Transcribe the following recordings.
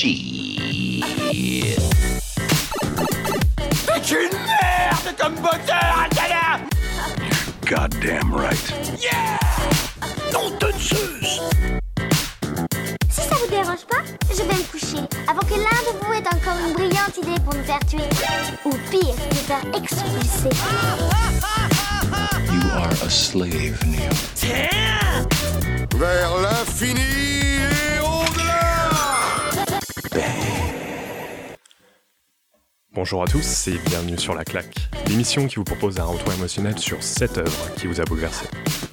Shit. C'est une merde comme moteur, Atala Goddamn right. Yeah Non de Zeus Si ça vous dérange pas, je vais me coucher avant que l'un de vous ait encore une brillante idée pour nous faire tuer. Ou pire, nous faire expulser. You are a slave, Neo. Tiens Vers l'infini et Bonjour à tous et bienvenue sur La Claque, l'émission qui vous propose un retour émotionnel sur cette œuvre qui vous a bouleversé.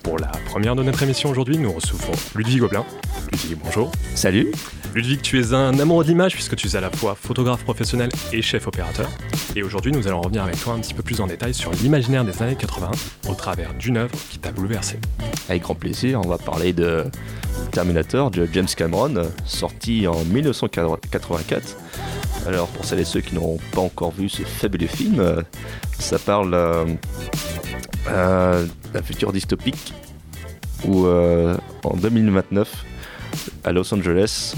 Pour la première de notre émission aujourd'hui, nous recevons Ludwig Gobelin. Ludwig, bonjour. Salut Ludwig, tu es un amoureux d'image puisque tu es à la fois photographe professionnel et chef opérateur. Et aujourd'hui, nous allons revenir avec toi un petit peu plus en détail sur l'imaginaire des années 80 au travers d'une œuvre qui t'a bouleversé. Avec grand plaisir, on va parler de Terminator de James Cameron, sorti en 1984. Alors pour celles et ceux qui n'auront pas encore vu ce fabuleux film, ça parle euh, euh, d'un futur dystopique où euh, en 2029, à Los Angeles,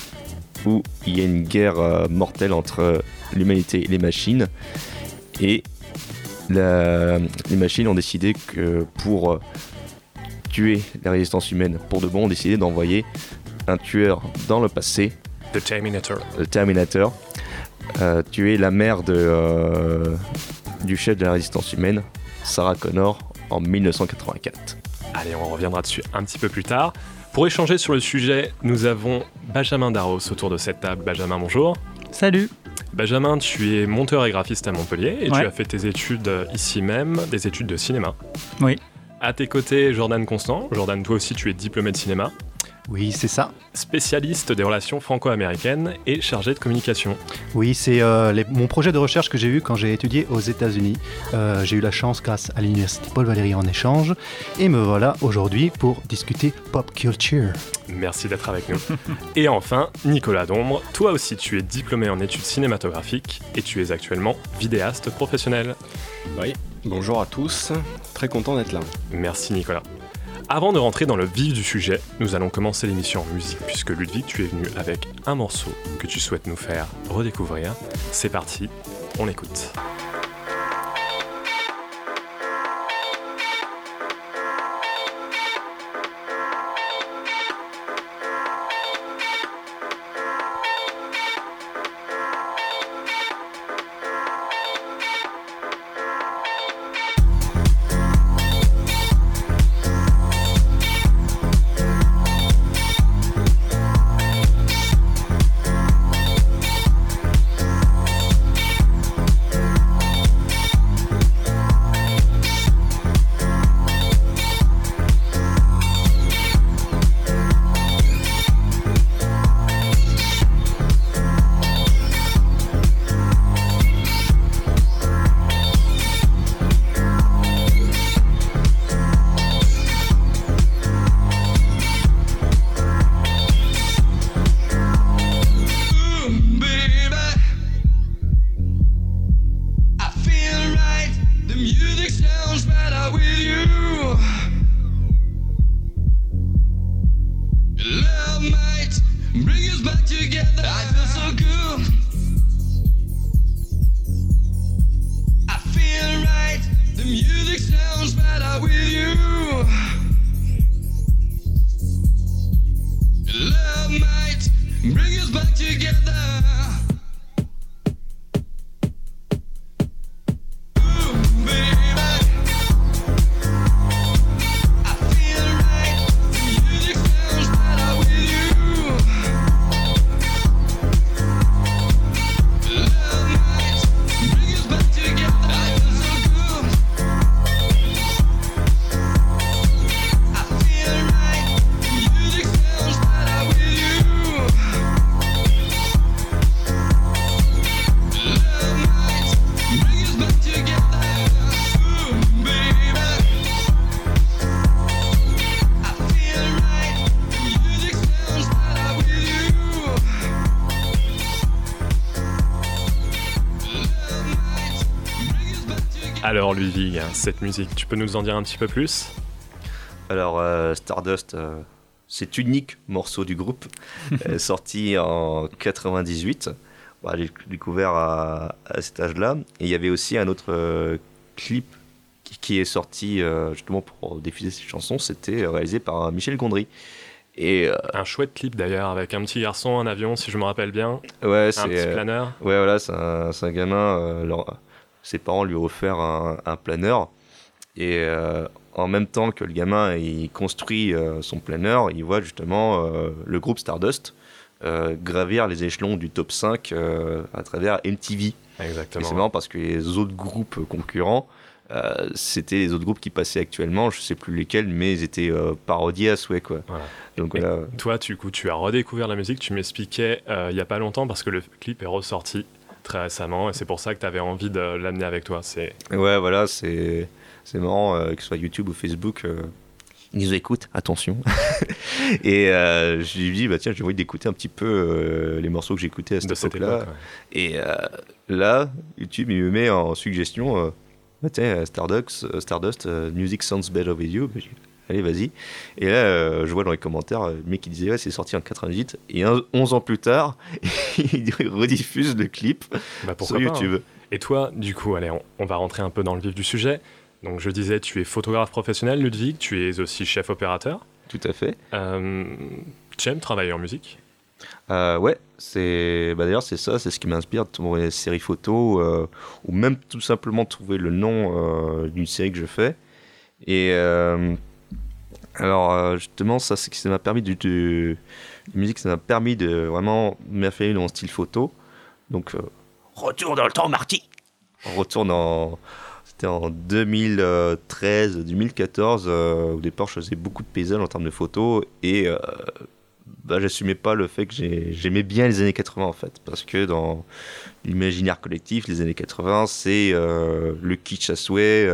où il y a une guerre euh, mortelle entre l'humanité et les machines, et la- les machines ont décidé que pour euh, tuer la résistance humaine pour de bon, ont décidé d'envoyer un tueur dans le passé, The Terminator. le Terminator, euh, tuer la mère de, euh, du chef de la résistance humaine, Sarah Connor, en 1984. Allez, on reviendra dessus un petit peu plus tard. Pour échanger sur le sujet, nous avons Benjamin Darros autour de cette table. Benjamin, bonjour. Salut Benjamin, tu es monteur et graphiste à Montpellier et tu as fait tes études ici même, des études de cinéma. Oui. À tes côtés, Jordan Constant. Jordan, toi aussi, tu es diplômé de cinéma, Oui, c'est ça. spécialiste des relations franco-américaines et chargé de communication. Oui, c'est euh, mon projet de recherche que j'ai eu quand j'ai étudié aux États-Unis. Euh, j'ai eu la chance grâce à l'université Paul Valéry en échange. Et me voilà aujourd'hui pour discuter pop culture. Merci d'être avec nous. et enfin, Nicolas Dombre. Toi aussi, tu es diplômé en études cinématographiques et tu es actuellement vidéaste professionnel. Oui, bonjour à tous, très content d'être là. Merci Nicolas. Avant de rentrer dans le vif du sujet, nous allons commencer l'émission en musique puisque Ludwig, tu es venu avec un morceau que tu souhaites nous faire redécouvrir. C'est parti, on écoute. Alors Ludwig, cette musique, tu peux nous en dire un petit peu plus? Alors euh, Stardust, euh, cet unique morceau du groupe, euh, sorti en 98. Bah, j'ai découvert à, à cet âge-là. Et il y avait aussi un autre euh, clip qui, qui est sorti justement pour diffuser cette chanson. C'était réalisé par Michel Gondry. Et euh, Un chouette clip d'ailleurs, avec un petit garçon en avion, si je me rappelle bien. ouais, Un c'est petit euh, planeur. Ouais, voilà, c'est un, c'est un gamin. euh, leur- ses parents lui ont offert un, un planeur. Et euh, en même temps que le gamin il construit euh, son planeur, il voit justement euh, le groupe Stardust gravir les échelons du top 5 euh, à travers MTV. Et c'est Exactement. marrant parce que les autres groupes concurrents, c'était les autres groupes qui passaient actuellement, je sais plus lesquels, mais ils étaient parodiés à souhait. Quoi. Voilà. Donc voilà. Toi, du coup, tu as redécouvert la musique, tu m'expliquais il y a pas longtemps parce que le clip est ressorti très récemment et c'est pour ça que tu avais envie de l'amener avec toi. C'est Ouais, voilà, c'est c'est marrant, euh, que ce soit YouTube ou Facebook. euh, ils nous écoutent, attention. et euh, je lui dit, bah tiens, j'ai envie d'écouter un petit peu euh, les morceaux que j'écoutais à cette époque-là. époque. ouais. Et là, YouTube, il me met en suggestion, bah, tiens, Stardust, Stardust Music Sounds Better With You. Bah, Allez, vas-y. Et là, euh, je vois dans les commentaires, euh, le mec qui disait, ouais, c'est sorti en 98. Et un- 11 ans plus tard, il rediffuse le clip Bah, sur pas, hein. YouTube. Et toi, du coup, allez, on, on va rentrer un peu dans le vif du sujet. Donc, je disais, tu es photographe professionnel, Ludwig, tu es aussi chef opérateur. Tout à fait. Euh, tu aimes travailler en musique? Euh, ouais, c'est bah d'ailleurs c'est ça, c'est ce qui m'inspire de trouver les séries photos euh, ou même tout simplement trouver le nom euh, d'une série que je fais. Et alors euh, justement ça c'est que ça m'a permis de, de la musique, ça m'a permis de vraiment m'affirmer dans mon style photo. Donc euh, retour dans le temps, Marty. On retourne en c'était en 2013, 2014. euh, au départ, je faisais beaucoup de paysages en termes de photos et euh, bah, j'assumais pas le fait que j'ai- j'aimais bien les années 80 en fait. Parce que dans l'imaginaire collectif, les années 80, c'est le kitsch à souhait,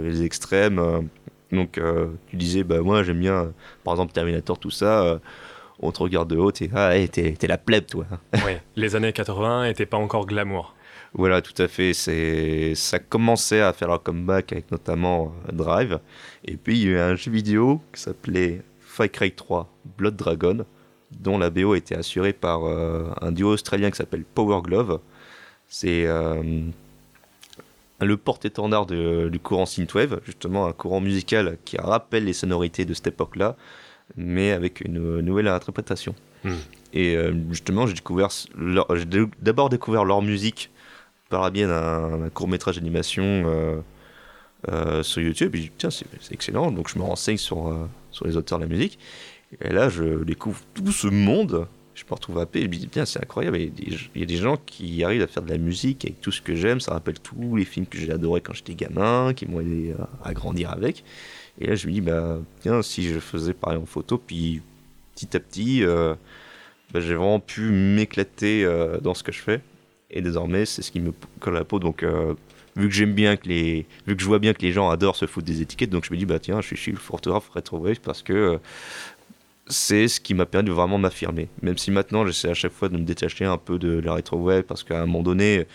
les extrêmes. Donc euh, tu disais, bah moi j'aime bien, par exemple Terminator, tout ça. euh, on te regarde de haut, t'es ah, hey, t'es la plèbe toi. Oui. Les années 80 n'étaient pas encore glamour. Voilà, tout à fait. C'est, ça commençait à faire leur comeback avec notamment euh, Drive. Et puis il y a eu un jeu vidéo qui s'appelait Far Cry 3 Blood Dragon, dont la BO était assurée par euh, un duo australien qui s'appelle Power Glove. C'est euh, le porte-étendard du courant synthwave, justement un courant musical qui rappelle les sonorités de cette époque-là, mais avec une nouvelle interprétation. Hmm. Et euh, justement, j'ai découvert j'ai d'abord découvert leur musique par la biais d'un d'un court-métrage d'animation euh, euh, sur YouTube. Et dit, tiens, c'est c'est excellent. Donc je me renseigne sur, euh, sur les auteurs de la musique. Et là, je découvre tout ce monde. Je me retrouve happé et je me dis, bien, c'est incroyable. Il y, a des, gens qui arrivent à faire de la musique avec tout ce que j'aime. Ça rappelle tous les films que j'ai adorés quand j'étais gamin, qui m'ont aidé à, à grandir avec. Et là, je me dis, bah, tiens, si je faisais pareil en photo, puis petit à petit, euh, bah, j'ai vraiment pu m'éclater euh, dans ce que je fais. Et désormais, c'est ce qui me colle à la peau. Donc, euh, vu que j'aime bien que les, vu que je vois bien que les gens adorent se foutre des étiquettes, donc je me dis, bah tiens, je suis, je le photographe rétro-wave parce que c'est ce qui m'a permis de vraiment m'affirmer. Même si maintenant, j'essaie à chaque fois de me détacher un peu de la rétro-wave parce qu'à un moment donné,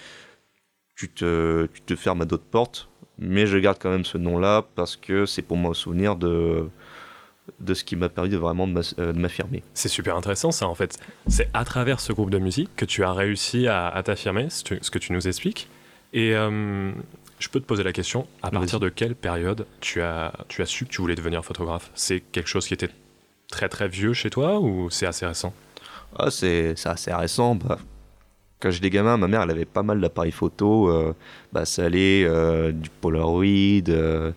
tu te, tu te fermes à d'autres portes. Mais je garde quand même ce nom-là parce que c'est pour moi un souvenir de, de ce qui m'a permis de vraiment euh, m'affirmer. C'est super intéressant ça en fait. C'est à travers ce groupe de musique que tu as réussi à, à t'affirmer, ce que tu nous expliques. Et euh, je peux te poser la question, à partir de quelle période tu as, tu as su que tu voulais devenir photographe? C'est quelque chose qui était très très vieux chez toi ou c'est assez récent? Ah, c'est assez récent. Bah, quand j'étais gamin, ma mère, elle avait pas mal d'appareils photo. euh, bah, ça allait euh, du Polaroid euh,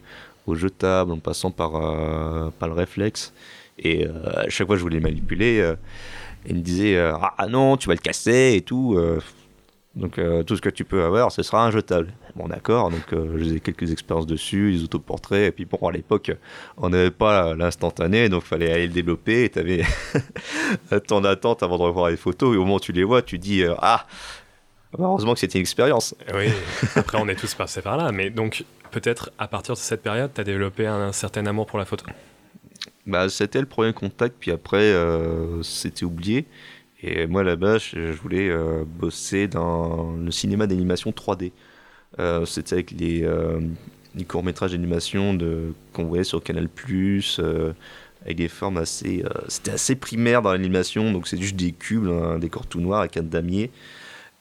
au jetable, en passant par, euh, par le réflexe. Et à chaque fois que je voulais le manipuler, elle me disait euh, Ah non, tu vas le casser et tout. Donc euh, tout ce que tu peux avoir, ce sera un jetable. Bon, d'accord. Donc euh, j'ai quelques expériences dessus, des autoportraits. Et puis bon, à l'époque, on n'avait pas l'instantané, donc fallait aller le développer. Et t'avais un temps d'attente avant de revoir les photos. Et au moment où tu les vois, tu dis euh, Ah bah, Heureusement que c'était une expérience. Oui, après on est tous passés par là, mais donc peut-être à partir de cette période, tu as développé un, certain amour pour la photo? Bah, c'était le premier contact, puis après, euh, c'était oublié. Et moi, là-bas, je, voulais euh, bosser dans le cinéma d'animation 3D. Euh, c'était avec les, euh, courts-métrages d'animation qu'on voyait sur Canal+, avec des formes assez. C'était assez primaire dans l'animation, donc c'est juste des cubes, un décor tout noir avec un damier.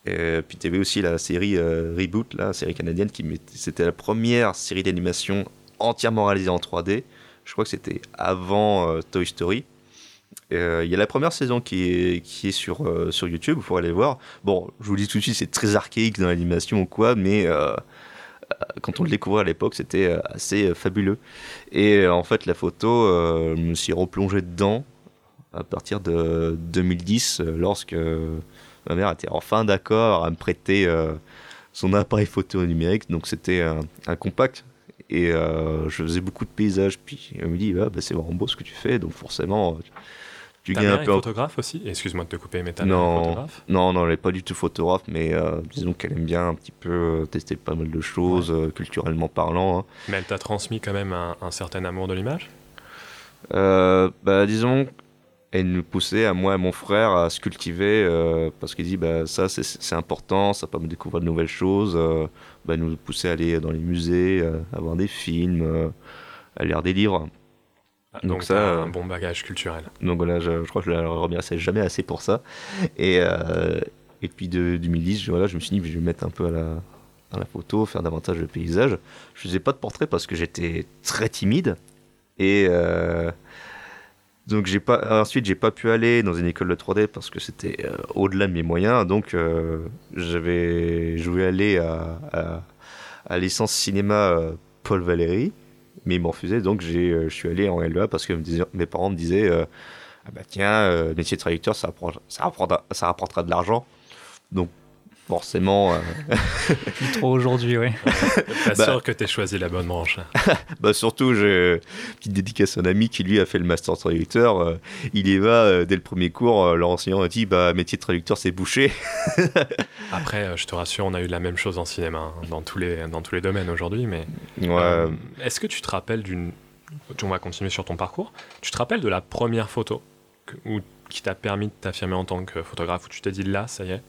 Et puis tu avais aussi la série Reboot, la série canadienne, qui c'était la première série d'animation entièrement réalisée en 3D. Je crois que c'était avant Toy Story. Euh, Il y a la première saison qui est, qui est sur, euh, sur YouTube, vous pourrez aller voir. Bon, je vous dis tout de suite, c'est très archaïque dans l'animation ou quoi, mais euh, quand on le découvrait à l'époque, c'était assez fabuleux. Et en fait, la photo, je me suis replongé dedans à partir de 2010, euh, lorsque ma mère était enfin d'accord à me prêter son appareil photo numérique. Donc c'était un, compact. Et je faisais beaucoup de paysages. Puis elle me dit, Ah, bah, c'est vraiment beau ce que tu fais. Donc forcément, tu Ta gagnes mère un est peu en photographe aussi? Excuse-moi de te couper, mais ta est non, photographe non, non, elle n'est pas du tout photographe, mais euh, disons qu'elle aime bien un petit peu euh, tester pas mal de choses, euh, culturellement parlant. hein. Mais elle t'a transmis quand même un, un certain amour de l'image? Euh, bah, disons, elle nous poussait à moi et mon frère à se cultiver parce qu'il dit bah, ça c'est- important, ça permet de découvrir de nouvelles choses. bah, elle nous poussait à aller dans les musées, à voir des films, à lire des livres. Ah, Donc Donc, ça, t'as euh, un bon bagage culturel. Donc voilà, je, je crois que je la remercie jamais assez pour ça. Et, euh, et puis de 2010, je, voilà, je me suis dit, je vais me mettre un peu à la, à la photo, faire davantage de paysages. Je faisais pas de portrait parce que j'étais très timide. Et euh, donc j'ai pas, ensuite, j'ai pas pu aller dans une école de 3D parce que c'était euh, au-delà de mes moyens. Donc j'avais, je voulais aller à, à, à licence cinéma Paul Valéry mais ils m'ont refusé, donc euh, je suis allé en LEA parce que mes parents me disaient euh, ah bah tiens, euh, métier de traducteur, ça, ça rapportera de l'argent. Donc forcément, euh, Plus trop aujourd'hui, oui. T'as Bah. sûr que t'es choisi la bonne branche. bah surtout, j'ai une petite dédicace à un ami qui lui a fait le master traducteur. euh, il y va euh, dès le premier cours, euh, l'enseignant a dit bah métier de traducteur c'est bouché. Après, je te rassure, on a eu la même chose en cinéma, hein, dans, tous les, dans tous les domaines aujourd'hui. Mais Ouais. euh, est-ce que tu te rappelles d'une. On va continuer sur ton parcours. Tu te rappelles de la première photo que- ou, qui t'a permis de t'affirmer en tant que photographe où tu t'es dit là, ça y est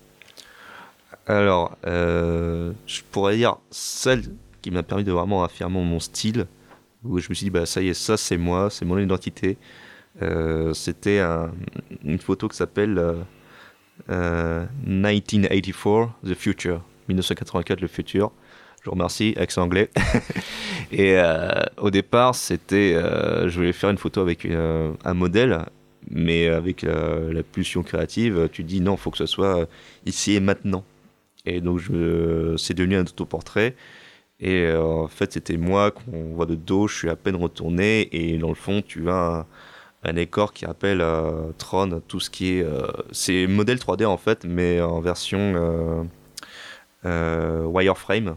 Alors, euh, je pourrais dire celle qui m'a permis de vraiment affirmer mon style, où je me suis dit, bah ça y est, ça c'est moi, c'est mon identité. Euh, C'était un- une photo qui s'appelle euh, euh, 1984, The Future, 1984, le futur. Je vous remercie, accent anglais. Et au départ, c'était, je voulais faire une photo avec un modèle, mais avec la pulsion créative, tu dis non, faut que ce soit ici et maintenant. Et donc, je, c'est devenu un autoportrait. Et euh, en fait, c'était moi qu'on voit de dos, je suis à peine retourné. Et dans le fond, tu as un, un décor qui rappelle euh, Tron, tout ce qui est. euh, c'est modèle 3D en fait, mais en version euh, euh, wireframe.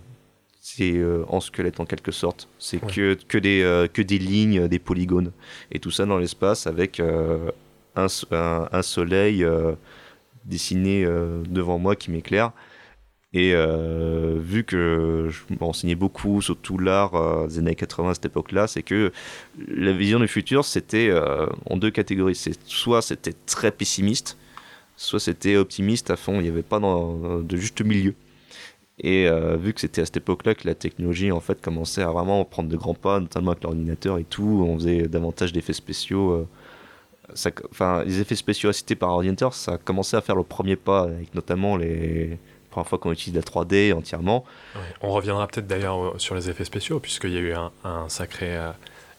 C'est en squelette en quelque sorte. C'est Ouais. que, que, des, que des lignes, des polygones. Et tout ça dans l'espace avec un, un- un soleil dessiné devant moi qui m'éclaire. Et euh, vu que je m'enseignais beaucoup, surtout l'art euh, des années 80 à cette époque-là, c'est que la vision du futur, c'était euh, en deux catégories. C'est soit c'était très pessimiste, soit c'était optimiste à fond. Il n'y avait pas de juste milieu. Et vu que c'était à cette époque-là que la technologie en fait commençait à vraiment prendre de grands pas, notamment avec l'ordinateur et tout, on faisait davantage d'effets spéciaux. ça, enfin, les effets spéciaux assistés par ordinateur, ça a commencé à faire le premier pas, avec notamment les premières fois qu'on utilise la 3D entièrement. Ouais. On reviendra peut-être d'ailleurs euh, sur les effets spéciaux, puisqu'il y a eu un, un sacré euh,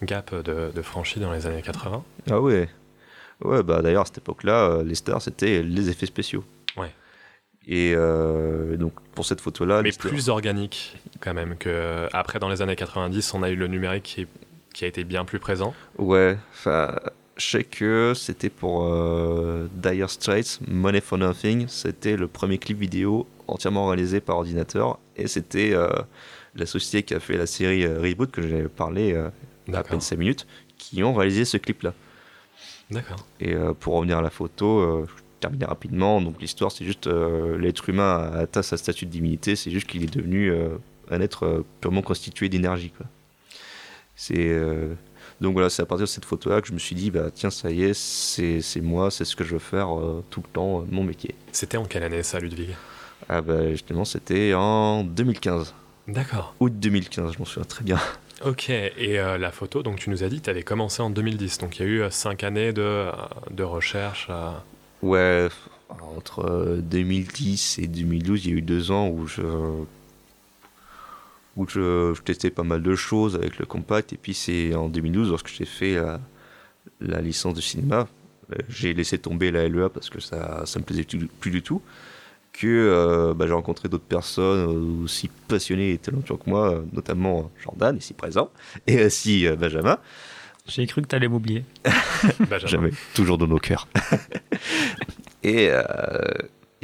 gap de, de franchi dans les années 80. Ah ouais. Ouais, bah d'ailleurs à cette époque-là, euh, les stars c'était les effets spéciaux. Ouais. Et euh, donc pour cette photo-là, Mais plus organique quand même que après dans les années 90 on a eu le numérique qui, est- qui a été bien plus présent Ouais, enfin, je sais que c'était pour euh, Dire Straits, Money for Nothing. C'était le premier clip vidéo entièrement réalisé par ordinateur. Et c'était euh, la société qui a fait la série euh, Reboot, que j'ai parlé euh, à peine 5 minutes, qui ont réalisé ce clip-là. D'accord. Et pour revenir à la photo, je terminer rapidement. Donc l'histoire, c'est juste l'être humain a atteint sa statut de divinité, c'est juste qu'il est devenu un être purement constitué d'énergie. C'est donc voilà, c'est à partir de cette photo-là que je me suis dit, bah tiens, ça y est, c'est c'est moi, c'est ce que je veux faire euh, tout le temps, euh, mon métier. C'était en quelle année ça Ludwig? Ah bah justement, c'était en 2015. D'accord. Août 2015, je m'en souviens très bien. Ok, et euh, la photo, donc tu nous as dit que tu avais commencé en 2010, donc il y a eu 5 années de, euh, de recherche. euh, Ouais, entre euh, 2010 et 2012, il y a eu deux ans où je où je, je testais pas mal de choses avec le compact. Et puis c'est en 2012, lorsque j'ai fait la, la licence de cinéma, euh, j'ai laissé tomber la LEA parce que ça ça me plaisait plus, plus du tout. Que euh, bah, j'ai rencontré d'autres personnes euh, aussi passionnées et talentueuses que moi, euh, notamment Jordan, ici présent, et aussi euh, Benjamin. J'ai cru que tu allais m'oublier. Benjamin. Jamais, toujours dans nos cœurs. et euh,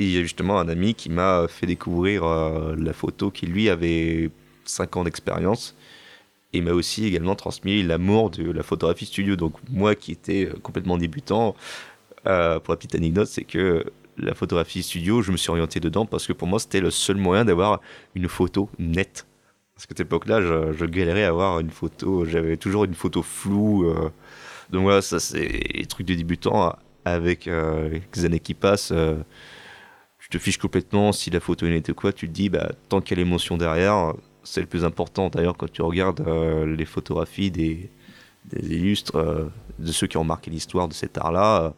et il y a justement un ami qui m'a fait découvrir euh, la photo qui lui avait 5 ans d'expérience et m'a aussi également transmis l'amour de la photographie studio. Donc moi qui étais complètement débutant, euh, pour la petite anecdote, c'est que la photographie studio, je me suis orienté dedans parce que pour moi c'était le seul moyen d'avoir une photo nette. Parce qu'à cette époque-là, je, je galérais à avoir une photo, j'avais toujours une photo floue. euh, donc voilà, ça c'est les trucs de débutant. Avec euh, les années qui passent, euh, tu te fiches complètement si la photo est nette ou quoi. Tu te dis, bah, tant qu'il y a l'émotion derrière, c'est le plus important. D'ailleurs, quand tu regardes euh, les photographies des, illustres, euh, de ceux qui ont marqué l'histoire de cet art-là,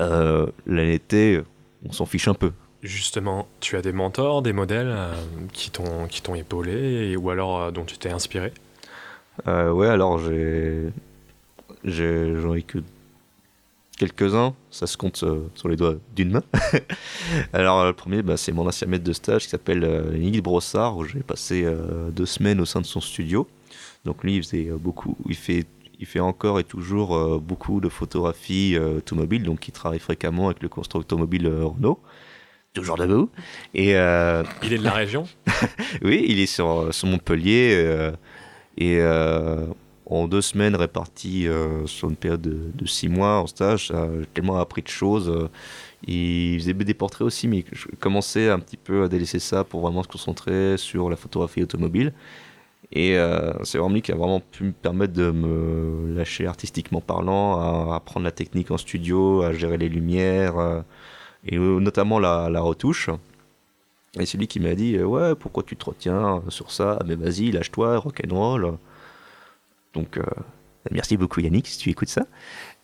euh, la netteté, on s'en fiche un peu. Justement, tu as des mentors, des modèles euh, qui t'ont qui t'ont épaulé et- ou alors euh, dont tu t'es inspiré? Euh, ouais, alors j'ai. j'ai- J'en ai que quelques-uns, ça se compte euh, sur les doigts d'une main. alors, le premier, bah, c'est mon ancien maître de stage qui s'appelle euh, Nigel Brossard, où j'ai passé euh, deux semaines au sein de son studio. Donc, lui, il faisait beaucoup. Il fait, il fait encore et toujours euh, beaucoup de photographies euh, automobiles, donc il travaille fréquemment avec le constructeur automobile euh, Renault. Toujours debout. Et. euh, Il est de la région? Oui, il est sur, sur Montpellier euh, et euh, en deux semaines réparties euh, sur une période de, de six mois en stage, j'ai tellement appris de choses. euh, il faisait des portraits aussi, mais je commençais un petit peu à délaisser ça pour vraiment se concentrer sur la photographie automobile. Et euh, c'est vraiment lui qui a vraiment pu me permettre de me lâcher artistiquement parlant, à apprendre la technique en studio, à gérer les lumières, euh, et notamment la, retouche. Et c'est lui qui m'a dit euh, Ouais, pourquoi tu te retiens sur ça? Mais vas-y, lâche-toi, rock'n'roll. Donc, euh, merci beaucoup Yannick si tu écoutes ça.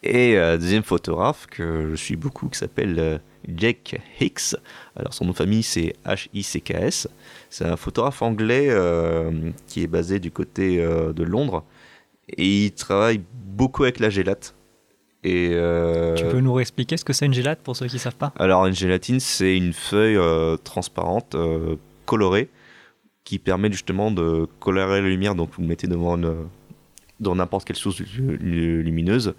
Et deuxième photographe que je suis beaucoup qui s'appelle Jack Hicks. Alors, son nom de famille c'est H-I-C-K-S. C'est un photographe anglais euh, qui est basé du côté euh, de Londres. Et il travaille beaucoup avec la gélate. Et, euh, Tu peux nous réexpliquer ce que c'est une gélate pour ceux qui savent pas? Alors une gélatine, c'est une feuille transparente, colorée, qui permet justement de colorer la lumière. Donc vous le mettez devant une, dans n'importe quelle source lu- lu- lumineuse,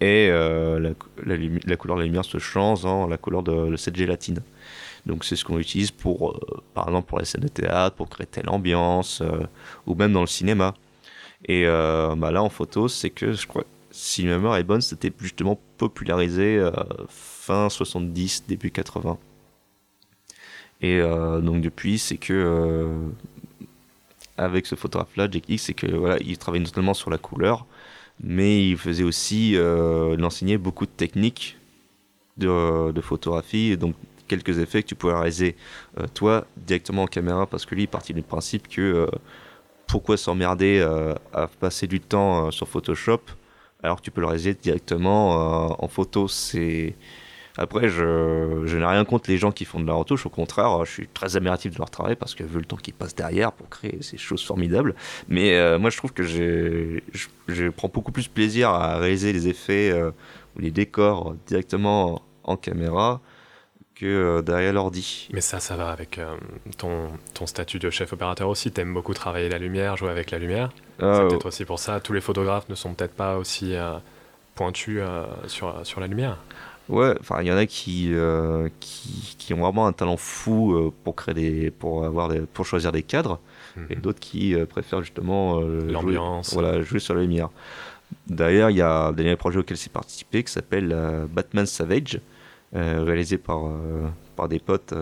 et euh, la, couleur de la lumière se change dans la couleur de, de cette gélatine. Donc c'est ce qu'on utilise pour, euh, par exemple pour les scènes de théâtre, pour créer telle ambiance, euh, ou même dans le cinéma. Et bah là en photo, c'est que je crois, si ma mémoire est bonne, c'était justement popularisé fin 70, début 80. Et donc depuis, c'est que avec ce photographe-là, Jack Hicks, c'est que voilà, il travaille notamment sur la couleur, mais il faisait aussi, euh, il enseignait beaucoup de techniques de, photographie, donc quelques effets que tu pouvais réaliser euh, toi directement en caméra, parce que lui, il partit du principe que euh, pourquoi s'emmerder euh, à passer du temps sur Photoshop alors que tu peux le réaliser directement en photo. C'est après, je, je n'ai rien contre les gens qui font de la retouche. Au contraire, je suis très admiratif de leur travail parce que vu le temps qu'ils passent derrière pour créer ces choses formidables. Mais euh, moi, je trouve que je, je prends beaucoup plus plaisir à réaliser les effets euh, ou les décors directement en caméra que euh, derrière l'ordi. Mais ça, ça va avec euh, ton, ton statut de chef opérateur aussi. T'aimes beaucoup travailler la lumière, jouer avec la lumière. Ah, c'est peut-être aussi pour ça. Tous les photographes ne sont peut-être pas aussi euh, pointus euh, sur, sur la lumière. Ouais, enfin, il y en a qui, euh, qui, qui ont vraiment un talent fou euh, pour créer des, pour avoir des, pour choisir des cadres, et d'autres qui euh, préfèrent justement jouer- voilà, jouer sur la lumière. D'ailleurs, il y a un dernier projet auquel j'ai participé qui s'appelle Batman Savage, réalisé par, par des potes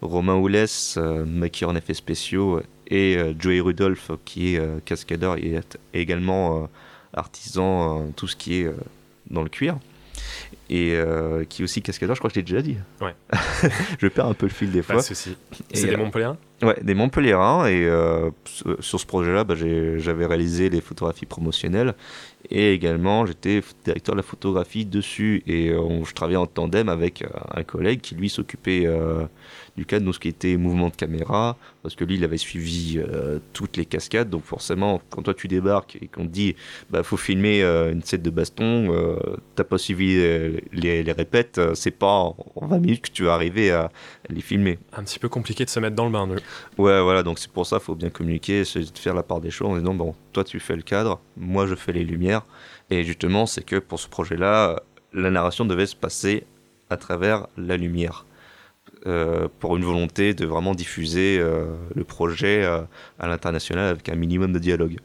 Romain Oulès, maquilleur en effets spéciaux, et Joey Rudolph, qui est cascadeur et également artisan, tout ce qui est dans le cuir et euh, qui est aussi cascadeur, je crois que je l'ai déjà dit. Ouais. je perds un peu le fil des Pas fois. de souci. Et, C'est des euh, Montpelliérains Ouais, des Montpelliérains. Et euh, sur- ce projet-là, bah, j'avais réalisé les photographies promotionnelles. Et également, j'étais directeur de la photographie dessus. Et on- je travaillais en tandem avec un collègue qui, lui, s'occupait du cadre de ce qui était mouvement de caméra. Parce que lui, il avait suivi euh, toutes les cascades. Donc forcément, quand toi, tu débarques et qu'on te dit, bah, faut filmer euh, une scène de baston, euh, t'as pas suivi les, les répètes, c'est pas en en 20 minutes que tu vas arriver à, à les filmer. Un petit peu compliqué de se mettre dans le bain. nous. Ouais, voilà, donc c'est pour ça, faut bien communiquer, c'est de faire la part des choses en disant, bon, toi tu fais le cadre, moi je fais les lumières. Et justement, c'est que pour ce projet-là, la narration devait se passer à travers la lumière. Euh, pour une volonté de vraiment diffuser euh, le projet euh, à l'international avec un minimum de dialogue.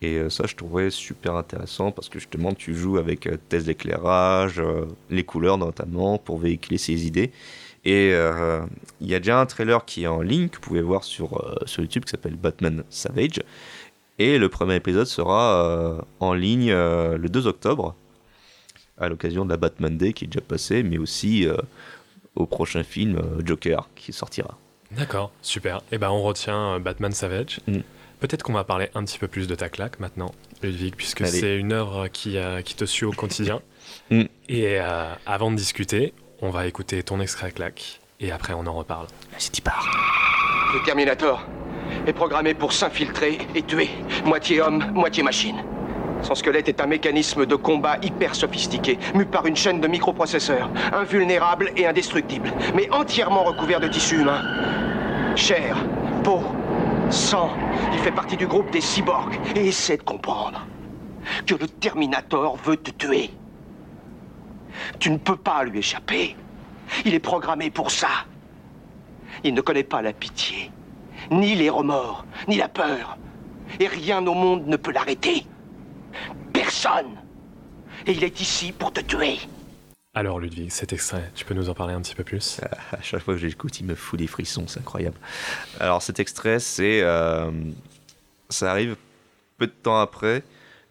Et ça, je trouvais super intéressant parce que justement, tu joues avec test d'éclairage, les couleurs notamment, pour véhiculer ses idées. Et il y a déjà un trailer qui est en ligne que vous pouvez voir sur, sur YouTube qui s'appelle Batman Savage. Et le premier épisode sera en ligne le 2 octobre, à l'occasion de la Batman Day qui est déjà passé, mais aussi au prochain film euh, Joker qui sortira. D'accord, super. Et ben on retient euh, Batman Savage. Mm. Peut-être qu'on va parler un petit peu plus de ta claque maintenant, Ludwig, puisque Allez. c'est une œuvre qui, euh, qui te suit au quotidien. Mm. Et euh, avant de discuter, on va écouter ton extrait claque. Et après, on en reparle. Vas-y, t'y pars. Le Terminator est programmé pour s'infiltrer et tuer, moitié homme, moitié machine. Son squelette est un mécanisme de combat hyper sophistiqué, mu par une chaîne de microprocesseurs, invulnérable et indestructible, mais entièrement recouvert de tissu humain. Chair, peau, sang, il fait partie du groupe des cyborgs et essaie de comprendre que le Terminator veut te tuer. Tu ne peux pas lui échapper. Il est programmé pour ça. Il ne connaît pas la pitié, ni les remords, ni la peur. Et rien au monde ne peut l'arrêter. Personne. Et il est ici pour te tuer. Alors, Ludwig, cet extrait, tu peux nous en parler un petit peu plus? À chaque fois que je l'écoute, il me fout des frissons, c'est incroyable. Alors cet extrait, c'est, euh, ça arrive peu de temps après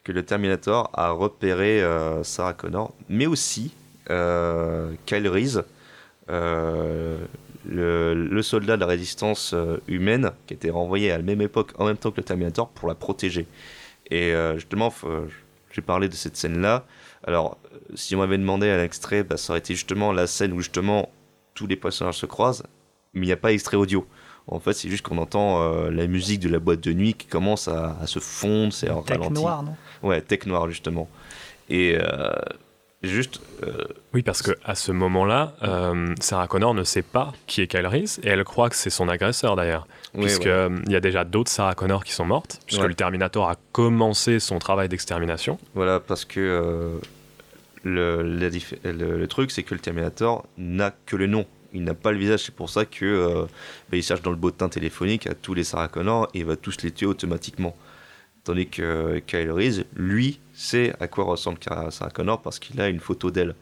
que le Terminator a repéré euh, Sarah Connor, mais aussi euh, Kyle Reese, euh, le, le soldat de la résistance humaine qui était renvoyé à la même époque, en même temps que le Terminator, pour la protéger. Et euh, justement, faut- j'ai parlé de cette scène-là. Alors, euh, si on m'avait demandé un extrait, bah, ça aurait été justement la scène où justement tous les personnages se croisent, mais il n'y a pas extrait audio. En fait, c'est juste qu'on entend euh, la musique de la boîte de nuit qui commence à, à se fondre, c'est en Tech ralenti. noir, non? Ouais, tech noir justement. Et euh, juste, euh, Oui, parce que à ce moment-là, euh, Sarah Connor ne sait pas qui est Kyle Reese et elle croit que c'est son agresseur d'ailleurs. Ouais, puisque ouais. euh, il y a déjà d'autres Sarah Connor qui sont mortes, puisque Ouais. le Terminator a commencé son travail d'extermination. Voilà, parce que le, la dif- le, le truc, c'est que le Terminator n'a que le nom. Il n'a pas le visage. C'est pour ça que bah, il cherche dans le bottin téléphonique à tous les Sarah Connor et il va tous les tuer automatiquement. Tandis que Kyle Reese, lui, sait à quoi ressemble Sarah Connor parce qu'il a une photo d'elle.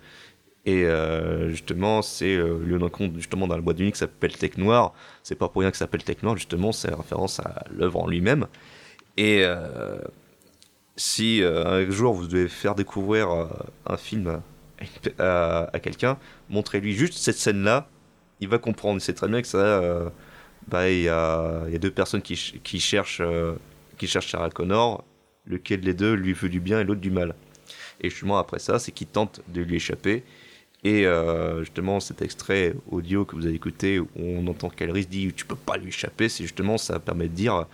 Et euh, justement, c'est euh, lieu d'un compte justement dans la boîte qui s'appelle Tech Noir. C'est pas pour rien que ça s'appelle Tech Noir, justement, c'est référence à l'œuvre en lui-même. Et euh, si euh, un jour vous devez faire découvrir un film à, quelqu'un, montrez-lui juste cette scène-là, il va comprendre. C'est très bien que ça. bah, y, y a deux personnes qui, ch- qui cherchent, qui cherchent Sarah Connor, lequel des deux lui veut du bien et l'autre du mal. Et justement, après ça, c'est qu'il tente de lui échapper. Et euh, justement, cet extrait audio que vous avez écouté, où on entend qu'Elris dit Tu peux pas lui échapper, c'est justement ça permet de dire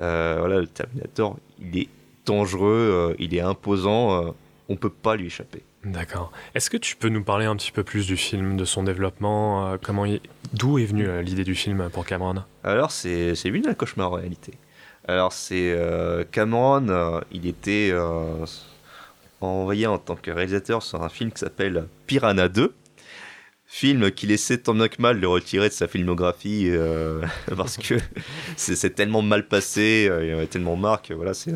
euh, Voilà, le Terminator, il est dangereux, euh, il est imposant, on peut pas lui échapper. D'accord. Est-ce que tu peux nous parler un petit peu plus du film, de son développement, comment il- d'où est venue l'idée du film pour Cameron? Alors, c'est une un cauchemar en réalité. Alors, c'est euh, Cameron, euh, il était euh, envoyé en tant que réalisateur sur un film qui s'appelle Piranha 2. Film qui laissait tant bien que mal le retirer de sa filmographie euh, parce que c'est tellement mal passé, il en avait tellement marre que voilà, c'est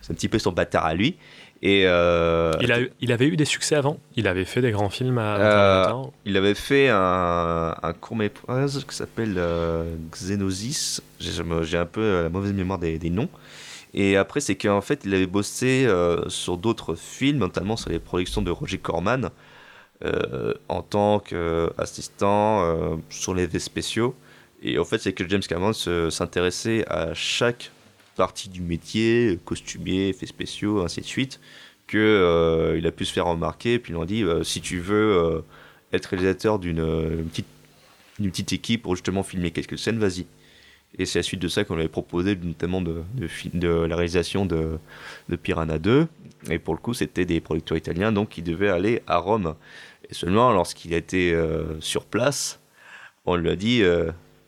c'est un petit peu son bâtard à lui. Et euh, il, a eu- il avait eu des succès avant Il avait fait des grands films à euh, Terminator il avait fait un, un court métrage qui s'appelle euh, Xenosis. J'ai un peu la mauvaise mémoire des, des noms. Et après, c'est qu'en fait, il avait bossé euh, sur d'autres films, notamment sur les productions de Roger Corman, en tant qu'assistant sur les effets spéciaux. Et en fait, c'est que James Cameron s'intéressait à chaque partie du métier, costumier, effets spéciaux, ainsi de suite, que euh, il a pu se faire remarquer. Puis ils ont dit, euh, si tu veux euh, être réalisateur d'une une petite, petite équipe pour justement filmer quelques scènes, vas-y. Et c'est à la suite de ça qu'on lui avait proposé notamment de, de, la réalisation de, Piranha 2. Et pour le coup, c'était des producteurs italiens, donc qui devaient aller à Rome. Et seulement lorsqu'il euh, sur place, on lui a dit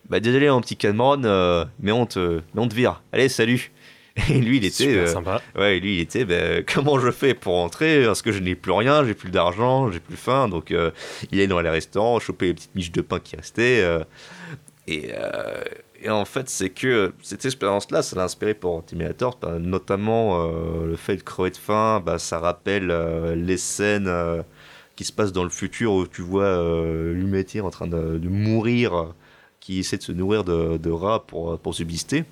bah, Désolé, mon petit Cameron, euh, mais, on te, mais on te vire. Allez, salut Et lui, il était. Super euh, sympa. Ouais, lui, il était, ben, comment je fais pour rentrer? Parce que je n'ai plus rien, j'ai plus d'argent, j'ai plus faim. Donc, euh, il est dans les restaurants, choper les petites miches de pain qui restaient. et, et en fait, c'est que cette expérience-là, ça l'a inspiré pour Terminator, bah, notamment le fait de crever de faim, bah, ça rappelle les scènes qui se passent dans le futur où tu vois l'humanité en train de, de mourir, qui essaie de se nourrir de, rats pour, pour subsister.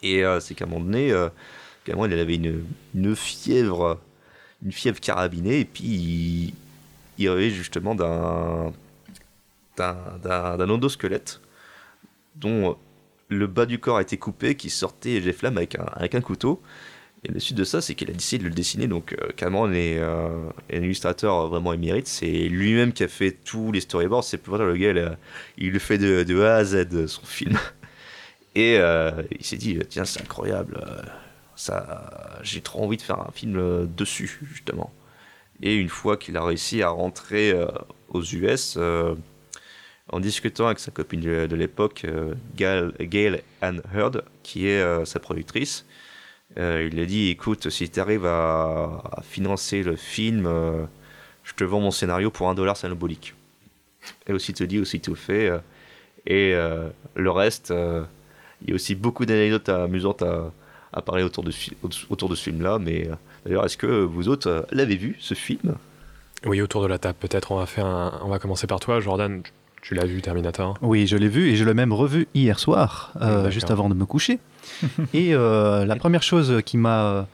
Et euh, c'est qu'à un moment donné, euh, il avait une, une fièvre, une fièvre carabinée, et puis il, il rêvait justement d'un d'un d'un- endosquelette dont le bas du corps a été coupé, qui sortait des flammes avec un, avec un couteau. Et la suite de ça, c'est qu'il a décidé de le dessiner. Donc euh, Cameron est, euh, est un illustrateur vraiment émérite. C'est lui-même qui a fait tous les storyboards. C'est pour le gars, il, le fait de, A à Z, son film. Et euh, il s'est dit, tiens, c'est incroyable. euh, Ça, j'ai trop envie de faire un film euh, dessus, justement. Et une fois qu'il a réussi à rentrer euh, aux US, euh, en discutant avec sa copine de, l'époque, euh, Gail, Ann Hurd, qui est euh, sa productrice, euh, il a dit écoute, si tu arrives à, financer le film, euh, je te vends mon scénario pour un dollar symbolique. Et aussi te dit, aussi tout fait. euh, et euh, le reste, euh, il y a aussi beaucoup d'anecdotes amusantes à, parler autour de, ce film-là. Mais d'ailleurs, est-ce que vous autres l'avez vu, ce film? Oui, autour de la table, peut-être on on va commencer par toi, Jordan. Tu l'as vu, Terminator? Oui, je l'ai vu et je l'ai même revu hier soir, euh, D'accord. juste avant de me coucher. et euh, la première chose qui m'a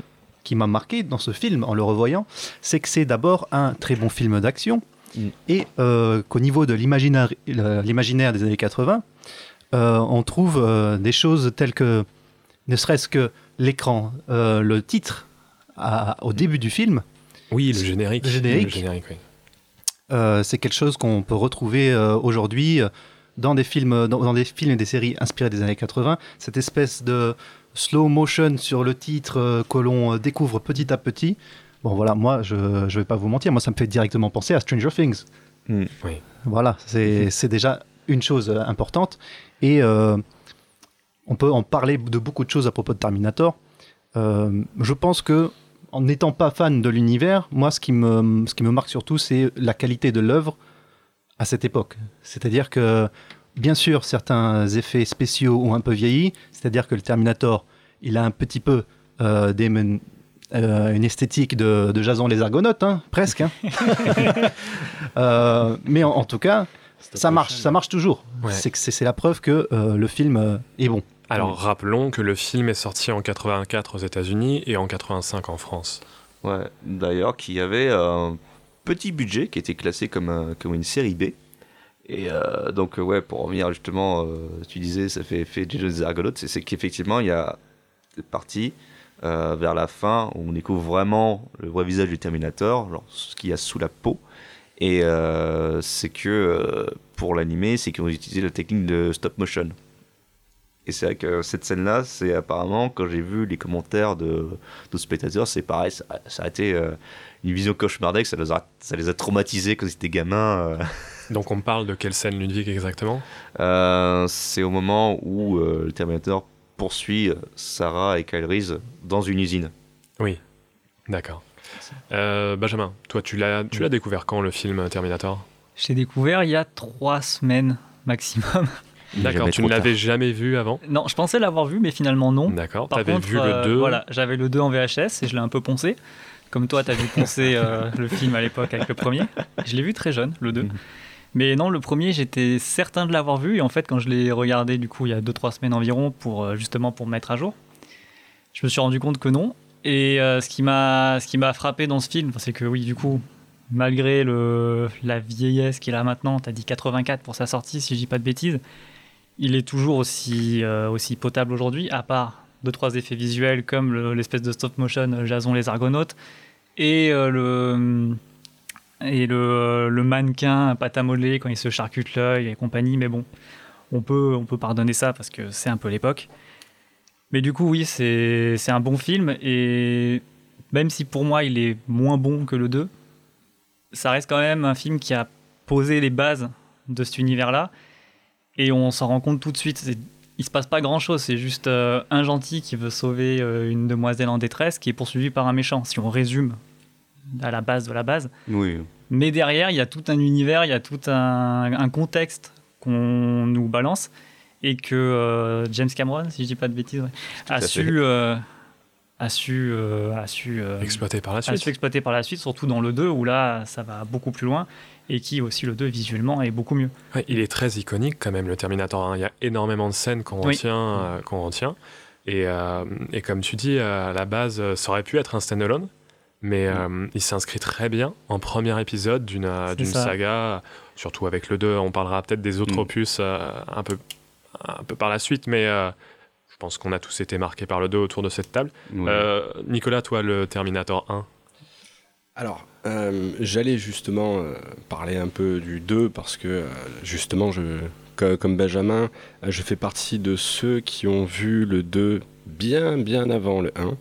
qui m'a marqué dans ce film en le revoyant, c'est que c'est d'abord un très bon film d'action Mm. et euh, qu'au niveau de l'imaginaire l'imaginaire des années 80, euh, on trouve des choses telles que ne serait-ce que l'écran, le titre à- au début du film, Oui, le générique. Le générique. Le générique, oui. Euh, c'est quelque chose qu'on peut retrouver euh, aujourd'hui euh, dans des films, dans, dans des films et des séries inspirées des années 80. Cette espèce de slow motion sur le titre euh, que l'on découvre petit à petit. Bon voilà, moi je ne vais pas vous mentir, moi ça me fait directement penser à Stranger Things. Mm. Oui. Voilà, c'est c'est déjà une chose importante. Et euh, on peut en parler de beaucoup de choses à propos de Terminator. Euh, je pense que en n'étant pas fan de l'univers, moi ce qui me, ce qui me marque surtout, c'est la qualité de l'œuvre à cette époque. C'est-à-dire que, bien sûr, certains effets spéciaux ont un peu vieilli, c'est-à-dire que le Terminator, il a un petit peu euh, des, euh, une esthétique de, de Jason les Argonautes, hein, presque. hein. Euh, mais en, en tout cas, ça marche, ça marche toujours. Ouais. C'est que c'est c'est la preuve que euh, le film euh, est bon. Alors rappelons que le film est sorti en 84 aux États-Unis et en 85 en France. Ouais, d'ailleurs, qui avait un petit budget qui était classé comme, un- comme une série B. Et euh, donc, ouais, pour revenir justement, euh, tu disais, ça fait effet Jason des Argonautes, c'est- qu'effectivement, il y a des parties euh, vers la fin où on découvre vraiment le vrai visage du Terminator, genre ce qu'il y a sous la peau. Et euh, c'est que pour l'animer, c'est qu'ils ont utilisé la technique de stop motion. Et c'est vrai que cette scène-là, c'est apparemment, quand j'ai vu les commentaires de, de spectateurs, c'est pareil, ça, ça a été euh, une vision cauchemardesque, ça les a, ça les a traumatisés quand ils étaient gamins. euh. Donc on parle de quelle scène Ludwig exactement? Euh, c'est au moment où euh, le Terminator poursuit Sarah et Kyle Reese dans une usine. Oui, d'accord. Euh, Benjamin, toi tu l'as tu l'as découvert quand le film Terminator? Je l'ai découvert il y a trois semaines maximum. D'accord, tu ne l'avais jamais vu avant Non, je pensais l'avoir vu, mais finalement non. D'accord, t'avais contre, vu le euh, 2 Voilà, j'avais le 2 en VHS et je l'ai un peu poncé. Comme toi, t'as vu poncer euh, le film à l'époque avec le premier. Je l'ai vu très jeune, le 2. Mais non, le premier, j'étais certain de l'avoir vu. Et en fait, quand je l'ai regardé, du coup, il y a 2-3 semaines environ, pour, euh, justement pour me mettre à jour, je me suis rendu compte que non. Et euh, ce qui m'a ce qui m'a frappé dans ce film, c'est que oui, du coup, malgré le, la vieillesse qu'il a maintenant, t'as dit 84 pour sa sortie, si je dis pas de bêtises, il est toujours aussi, euh, aussi potable aujourd'hui, à part deux trois effets visuels comme le- l'espèce de stop motion euh, Jason les Argonautes et euh, le et le, le mannequin pâte à modeler quand il se charcute l'œil et compagnie. Mais bon, on peut on peut pardonner ça parce que c'est un peu l'époque. Mais du coup, oui, c'est un bon film et même si pour moi il est moins bon que le 2, ça reste quand même un film qui a posé les bases de cet univers-là et on s'en rend compte tout de suite. Il se passe pas grand-chose, c'est juste euh, un gentil qui veut sauver euh, une demoiselle en détresse qui est poursuivi par un méchant, si on résume à la base de la base. Oui. Mais derrière, il y a tout un univers, il y a tout un, un contexte qu'on nous balance et que euh, James Cameron, si je dis pas de bêtises, ouais, a, su, euh, a su, euh, a su, euh, Exploiter par la a suite. su exploiter par la suite, surtout dans le 2 où là, ça va beaucoup plus loin et qui aussi le 2 visuellement est beaucoup mieux. Ouais, il est très iconique quand même, le Terminator 1. Il y a énormément de scènes qu'on Oui. retient. euh, qu'on retient. Et, euh, et comme tu dis, euh, à la base, ça aurait pu être un standalone, mais euh, il s'inscrit très bien en premier épisode d'une saga, surtout avec le 2. On parlera peut-être des autres Mm. opus euh, un, peu, un peu par la suite, mais euh, je pense qu'on a tous été marqués par le 2 autour de cette table. Oui. Euh, Nicolas, toi, le Terminator 1 Alors, euh, j'allais justement euh, parler un peu du 2 parce que euh, justement, comme Benjamin, je fais partie de ceux qui ont vu le 2 bien, bien avant le 1.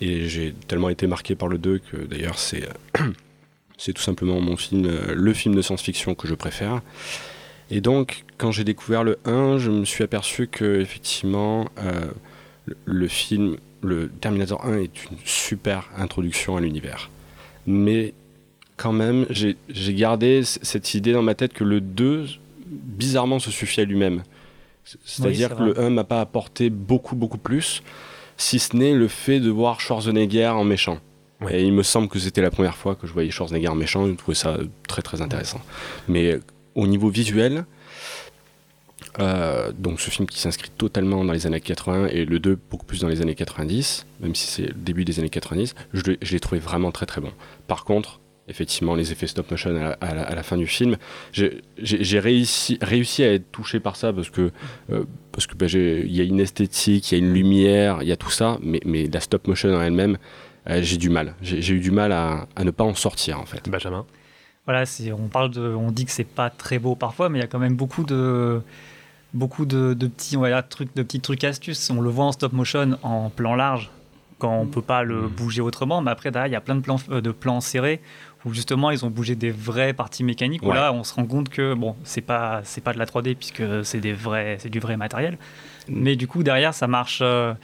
Et j'ai tellement été marqué par le 2 que d'ailleurs, c'est tout simplement mon film, le film de science-fiction que je préfère. Et donc, quand j'ai découvert le 1, je me suis aperçu que effectivement, le, le film, le Terminator 1 est une super introduction à l'univers mais quand même, j'ai gardé cette idée dans ma tête que le 2, bizarrement, se suffit à lui-même. C'est-à-dire c'est que le 1 m'a pas apporté beaucoup, beaucoup plus, si ce n'est le fait de voir Schwarzenegger en méchant. Ouais. Et il me semble que c'était la première fois que je voyais Schwarzenegger en méchant, je trouvais ça très, très intéressant. Mais au niveau visuel, euh, donc ce film qui s'inscrit totalement dans les années 80 et le 2 beaucoup plus dans les années 90, même si c'est le début des années 90, je l'ai- trouvé vraiment très très bon. Par contre, effectivement, les effets stop motion à la, fin du film, j'ai réussi, à être touché par ça parce que euh, parce que bah, y a une esthétique, il y a une lumière, il y a tout ça, mais, la stop motion en elle-même, euh, j'ai du mal. J'ai eu du mal à, ne pas en sortir en fait. Benjamin? Voilà, on parle on dit que c'est pas très beau parfois, mais il y a quand même beaucoup de, beaucoup de, de petits, on va dire, trucs, de petits trucs astuces. On le voit en stop motion en plan large quand on peut pas le bouger autrement, mais après derrière il y a plein de plans, euh, de plans serrés où justement ils ont bougé des vraies parties mécaniques. Où Ouais. là on se rend compte que bon, c'est pas, c'est pas de la 3D puisque c'est des vrais, c'est du vrai matériel. Mais du coup derrière ça marche. euh,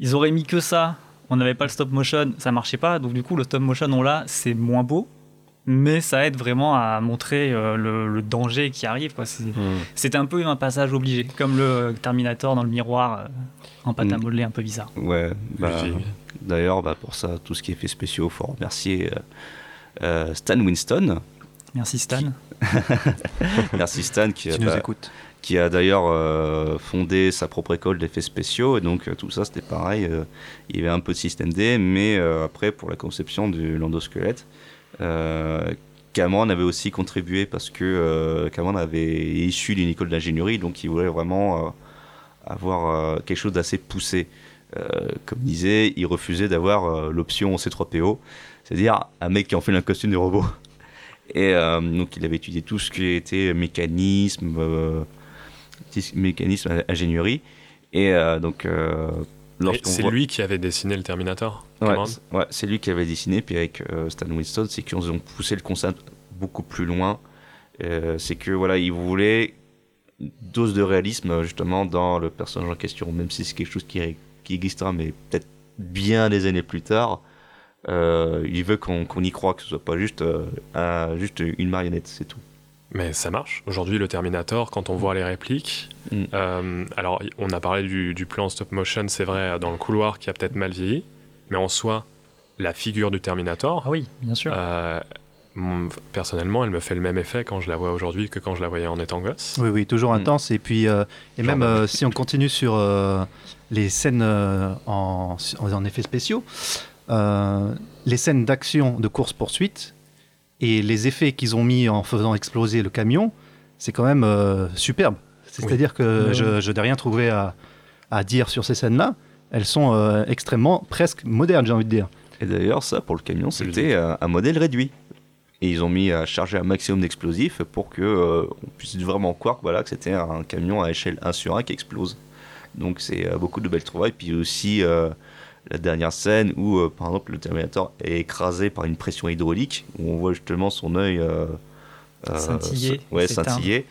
ils auraient mis que ça. On n'avait pas le stop motion, ça marchait pas. Donc du coup le stop motion on l'a, c'est moins beau mais ça aide vraiment à montrer euh, le, le danger qui arrive. quoi. C'est, c'est un peu un passage obligé, comme le Terminator dans le miroir euh, en pâte à Mm. modeler un peu bizarre. Ouais, bah, d'ailleurs, bah, pour ça, tout ce qui est fait spéciaux, faut remercier euh, euh, Stan Winston. Merci Stan. Merci Stan qui, nous bah, écoutes. qui a d'ailleurs euh, fondé sa propre école d'effets spéciaux. Et donc, euh, tout ça, c'était pareil. euh, il y avait un peu de système D, mais euh, après, pour la conception du landosquelette, Cameron avait aussi contribué parce que euh, Cameron avait issu d'une école d'ingénierie, donc il voulait vraiment euh, avoir euh, quelque chose d'assez poussé. Euh, comme disait, il refusait d'avoir euh, l'option C3PO, c'est-à-dire un mec qui enfile un costume de robot. Et euh, donc il avait étudié tout ce qui était mécanisme, euh, mécanisme, ingénierie. Et euh, donc euh, C'est voit- lui qui avait dessiné le Terminator Ouais, c'est lui qui avait dessiné, puis avec euh, Stan Winston, c'est qu'ils ont poussé le concept beaucoup plus loin. Euh, c'est que voilà, ils voulaient une dose de réalisme justement dans le personnage en question, même si c'est quelque chose qui, qui existera, mais peut-être bien des années plus tard. Euh, il veut qu'on y croit, que ce soit pas juste, euh, un- juste une marionnette, c'est tout. Mais ça marche. Aujourd'hui, le Terminator, quand on voit les répliques, Mm. euh, alors on a parlé du, du plan stop motion, c'est vrai, dans le couloir qui a peut-être mal vieilli, mais en soi, la figure du Terminator, Ah oui, bien sûr. euh, personnellement, elle me fait le même effet quand je la vois aujourd'hui que quand je la voyais en étant gosse. Oui, oui, toujours Mm. intense. Et puis, euh, et même euh, si on continue sur euh, les scènes euh, en, en effets spéciaux, euh, les scènes d'action de course-poursuite et les effets qu'ils ont mis en faisant exploser le camion, c'est quand même euh, superbe. C'est-à-dire que Oui. je, je n'ai rien trouvé à, à dire sur ces scènes-là. Elles sont euh, extrêmement, presque modernes, j'ai envie de dire. Et d'ailleurs, ça, pour le camion, c'était un modèle réduit. Et ils ont mis à charger un maximum d'explosifs pour que euh, on puisse vraiment croire que, voilà, que c'était un camion à échelle 1 sur 1 qui explose. Donc c'est euh, beaucoup de belles trouvailles. Puis aussi euh, la dernière scène où, euh, par exemple, le Terminator est écrasé par une pression hydraulique, où on voit justement son œil euh, euh, Scintiller, ouais, scintiller.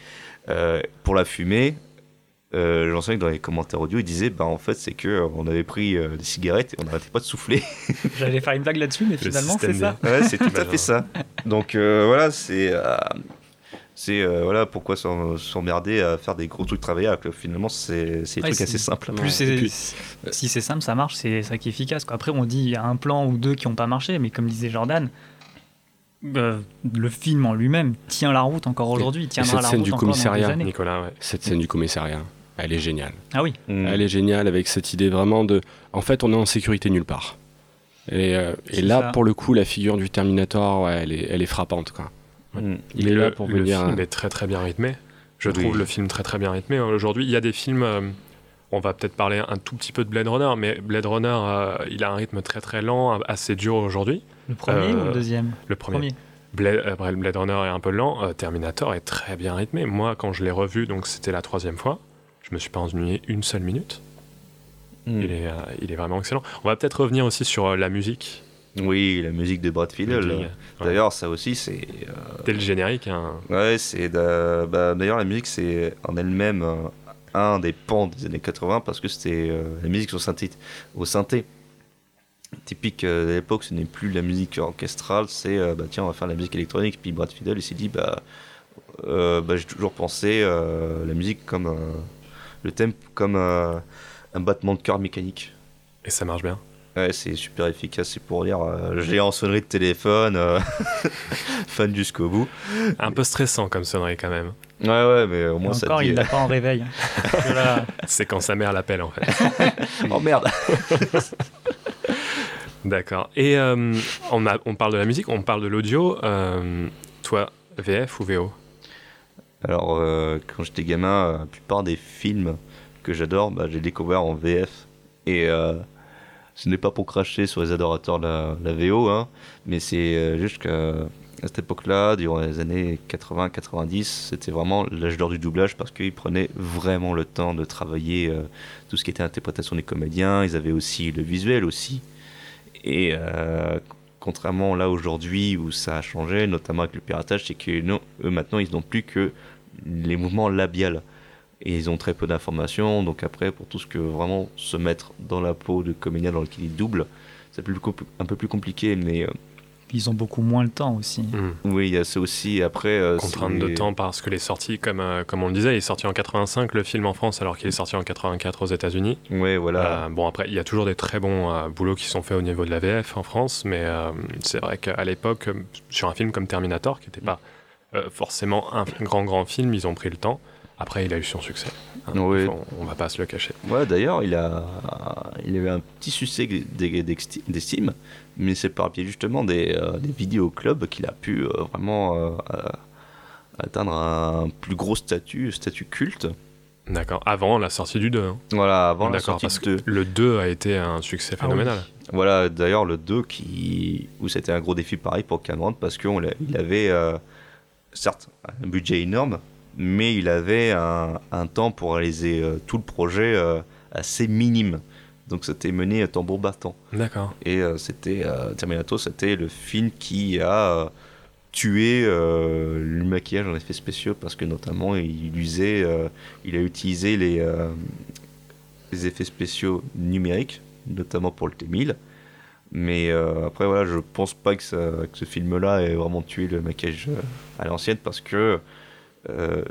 Euh, pour la fumée, euh, j'en sais que dans les commentaires audio, ils disaient bah en fait c'est que euh, on avait pris euh, des cigarettes et on n'arrêtait pas de souffler. J'allais faire une blague là-dessus, mais finalement, c'est ça. Ouais, c'est tout à fait ça. Donc euh, voilà, c'est euh, c'est euh, voilà pourquoi s'emmerder à faire des gros trucs que finalement c'est c'est des Ouais, trucs c'est- assez simples. Plus c'est- si c'est simple, ça marche, c'est ça qui est efficace. Quoi. Après, on dit il y a un plan ou deux qui n'ont pas marché, mais comme disait Jordan, euh, le film en lui-même tient la route encore aujourd'hui, tiendra cette la scène route du encore dans des commissariat. Nicolas, ouais. Cette scène du commissariat, elle est géniale. Ah oui. Mm. Elle est géniale avec cette idée vraiment de. En fait, on est en sécurité nulle part. Et, euh, et là, ça. pour le coup, la figure du Terminator, ouais, elle, est, elle est frappante. Quoi. Mm. Il est là le, pour le venir. film est très très bien rythmé. Je Oui. trouve le film très très bien rythmé. Aujourd'hui, il y a des films. euh, on va peut-être parler un tout petit peu de Blade Runner, mais Blade Runner, euh, il a un rythme très très lent, assez dur aujourd'hui. Le premier Euh, ou le deuxième Le premier. Premier. Blade, euh, Blade- Blade Runner est un peu lent. euh, Terminator est très bien rythmé. Moi, quand je l'ai revu, donc c'était la troisième fois, je me suis pas ennuyé une seule minute. Mm. Il, est, euh, il est vraiment excellent. On va peut-être revenir aussi sur euh, la musique. Oui, la musique de Brad ouais. D'ailleurs, ça aussi c'est euh, le générique, hein. Ouais, c'est bah, d'ailleurs la musique c'est en elle-même euh, un des pans des années 80 parce que c'était euh, la musique au synthé, au synthé. Typique euh, de l'époque, ce n'est plus la musique orchestrale, c'est euh, bah tiens on va faire la musique électronique. Puis Brad Fiedel il s'est dit bah, bah, j'ai toujours pensé la musique comme le thème comme un battement de cœur mécanique. et ça marche bien. Ouais, c'est super efficace, c'est pour dire euh, j'ai en sonnerie de téléphone, euh, fan jusqu'au bout. Un peu stressant comme sonnerie quand même. Ouais, ouais, mais au Et moins ça encore, te dit. il l'a pas en réveil. Là, C'est quand sa mère l'appelle en fait. oh merde! D'accord. Et euh, on, a- on parle de la musique, on parle de l'audio. euh, toi, VF ou VO Alors, euh, quand j'étais gamin, la plupart des films que j'adore, bah, j'ai découvert en VF. Et euh, ce n'est pas pour cracher sur les adorateurs de la, VO, hein, mais c'est euh, juste qu'à à cette époque-là, durant les années 80-90, c'était vraiment l'âge d'or du doublage parce qu'ils prenaient vraiment le temps de travailler euh, tout ce qui était interprétation des comédiens. Ils avaient aussi le visuel aussi. Et euh, contrairement là aujourd'hui où ça a changé, notamment avec le piratage, c'est que eux maintenant ils n'ont plus que les mouvements labiales. Et ils ont très peu d'informations, donc après pour tout ce que vraiment se mettre dans la peau de comédien dans lequel ils doublent, c'est un peu plus compliqué, mais euh, ils ont beaucoup moins le temps aussi. Hmm. oui, il y a ça aussi. Après, euh, Contrainte c'est- de temps parce que les sorties, comme, euh, comme on le disait, il est sorti en 85 le film en France alors qu'il est sorti en 84 aux États-Unis. Ouais, voilà. Euh, bon, après, il y a toujours des très bons euh, boulots qui sont faits au niveau de la VF en France, mais euh, c'est vrai qu'à l'époque, sur un film comme Terminator, qui n'était pas euh, forcément un grand grand film, ils ont pris le temps. Après, il a eu son succès. Hein, Oui. on, on va pas se le cacher. Ouais, d'ailleurs, il a, il a eu un petit succès d'estime, mais c'est par le biais justement des, euh, des vidéoclubs qu'il a pu euh, vraiment euh, euh, atteindre un plus gros statut, statut culte. D'accord. Avant la sortie du 2. hein. Voilà, avant la D'accord, sortie parce de que le 2 a été un succès Ah oui. phénoménal. Voilà, d'ailleurs, le 2 qui, où c'était un gros défi pareil pour Cameron parce qu'il avait, euh, certes, un budget énorme, mais il avait un, un temps pour réaliser euh, tout le projet euh, assez minime. Donc c'était mené à tambour battant. D'accord. Et euh, c'était euh, Terminator, c'était le film qui a euh, tué euh, le maquillage en effets spéciaux parce que notamment il usait, euh, il a utilisé les, euh, les effets spéciaux numériques, notamment pour le T1000. Mais euh, après voilà, je pense pas que, ça- que ce film-là ait vraiment tué le maquillage euh, à l'ancienne parce que euh,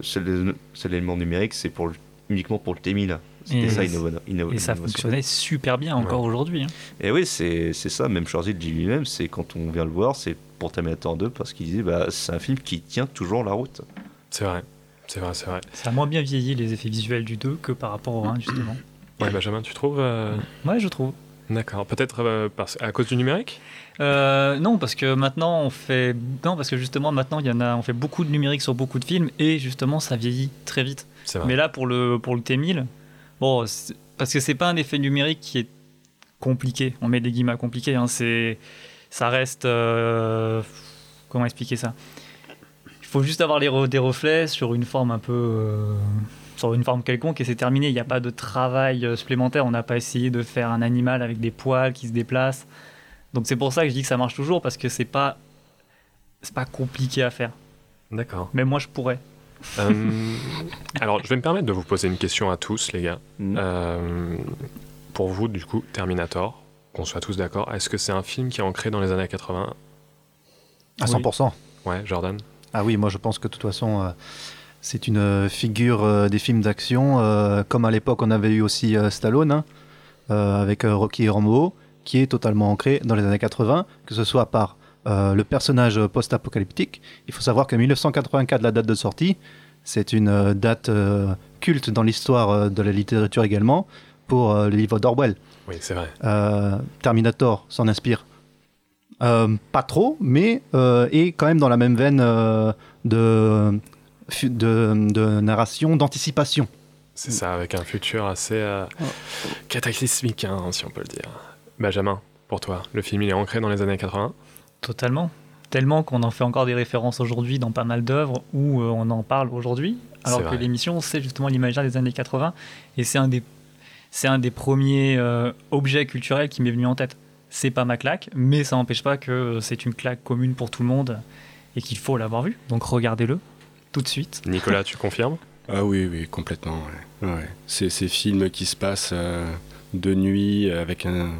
l'élément numérique, c'est pour le- uniquement pour le T1000. C'était Et- ça innova- inno- Et ça fonctionnait super bien encore aujourd'hui. hein. Et oui, c'est ça, même Schwarzy le dit lui-même, c'est quand on vient le voir, c'est pour Terminator 2, parce qu'il disait, bah, c'est un film qui tient toujours la route. C'est vrai. C'est vrai, c'est vrai. Ça a moins bien vieilli les effets visuels du 2 que par rapport au 1, justement. Ouais, Benjamin, tu trouves euh, Ouais, je trouve. D'accord. Peut-être euh, à cause du numérique? Euh, non, parce que maintenant on fait. Non, parce que justement maintenant il y en a, on fait beaucoup de numérique sur beaucoup de films et justement ça vieillit très vite. Mais là pour le pour le T1000, bon, c'est- parce que c'est pas un effet numérique qui est compliqué. On met des guillemets compliqués. Hein, c'est ça reste. euh, comment expliquer ça? Il faut juste avoir les re- des reflets sur une forme un peu. Sur une forme quelconque et c'est terminé. Il n'y a pas de travail euh, supplémentaire. On n'a pas essayé de faire un animal avec des poils qui se déplacent. Donc c'est pour ça que je dis que ça marche toujours parce que c'est pas c'est pas compliqué à faire. D'accord. Mais moi je pourrais. Euh, alors, je vais me permettre de vous poser une question à tous, les gars. Mhm. Euh, pour vous, du coup, Terminator, qu'on soit tous d'accord, est-ce que c'est un film qui est ancré dans les années 80 À 100%. Ouais, Jordan? Ah oui, moi je pense que de toute façon, euh, c'est une euh, figure euh, des films d'action, euh, comme à l'époque on avait eu aussi Stallone, hein, avec Rocky et Rambo, qui est totalement ancré dans les années 80, que ce soit par euh, le personnage post-apocalyptique. Il faut savoir que 1984, la date de sortie, c'est une euh, date euh, culte dans l'histoire de la littérature également, pour le livre d'Orwell. Oui, c'est vrai. Terminator s'en inspire. Pas trop, mais est quand même dans la même veine de, de, de narration, d'anticipation. C'est ça, avec un futur assez euh, cataclysmique, hein, si on peut le dire. Benjamin, pour toi, le film il est ancré dans les années 80 Totalement. Tellement qu'on en fait encore des références aujourd'hui dans pas mal d'œuvres où euh, on en parle aujourd'hui. Alors que l'émission, c'est justement l'imaginaire des années 80. Et c'est un des, c'est un des premiers euh, objets culturels qui m'est venu en tête. C'est pas ma claque, mais ça n'empêche pas que c'est une claque commune pour tout le monde et qu'il faut l'avoir vu. Donc regardez-le tout de suite. Nicolas, tu confirmes? Ah oui, oui, complètement. ouais. Ouais. C'est ces films qui se passent euh, de nuit avec un,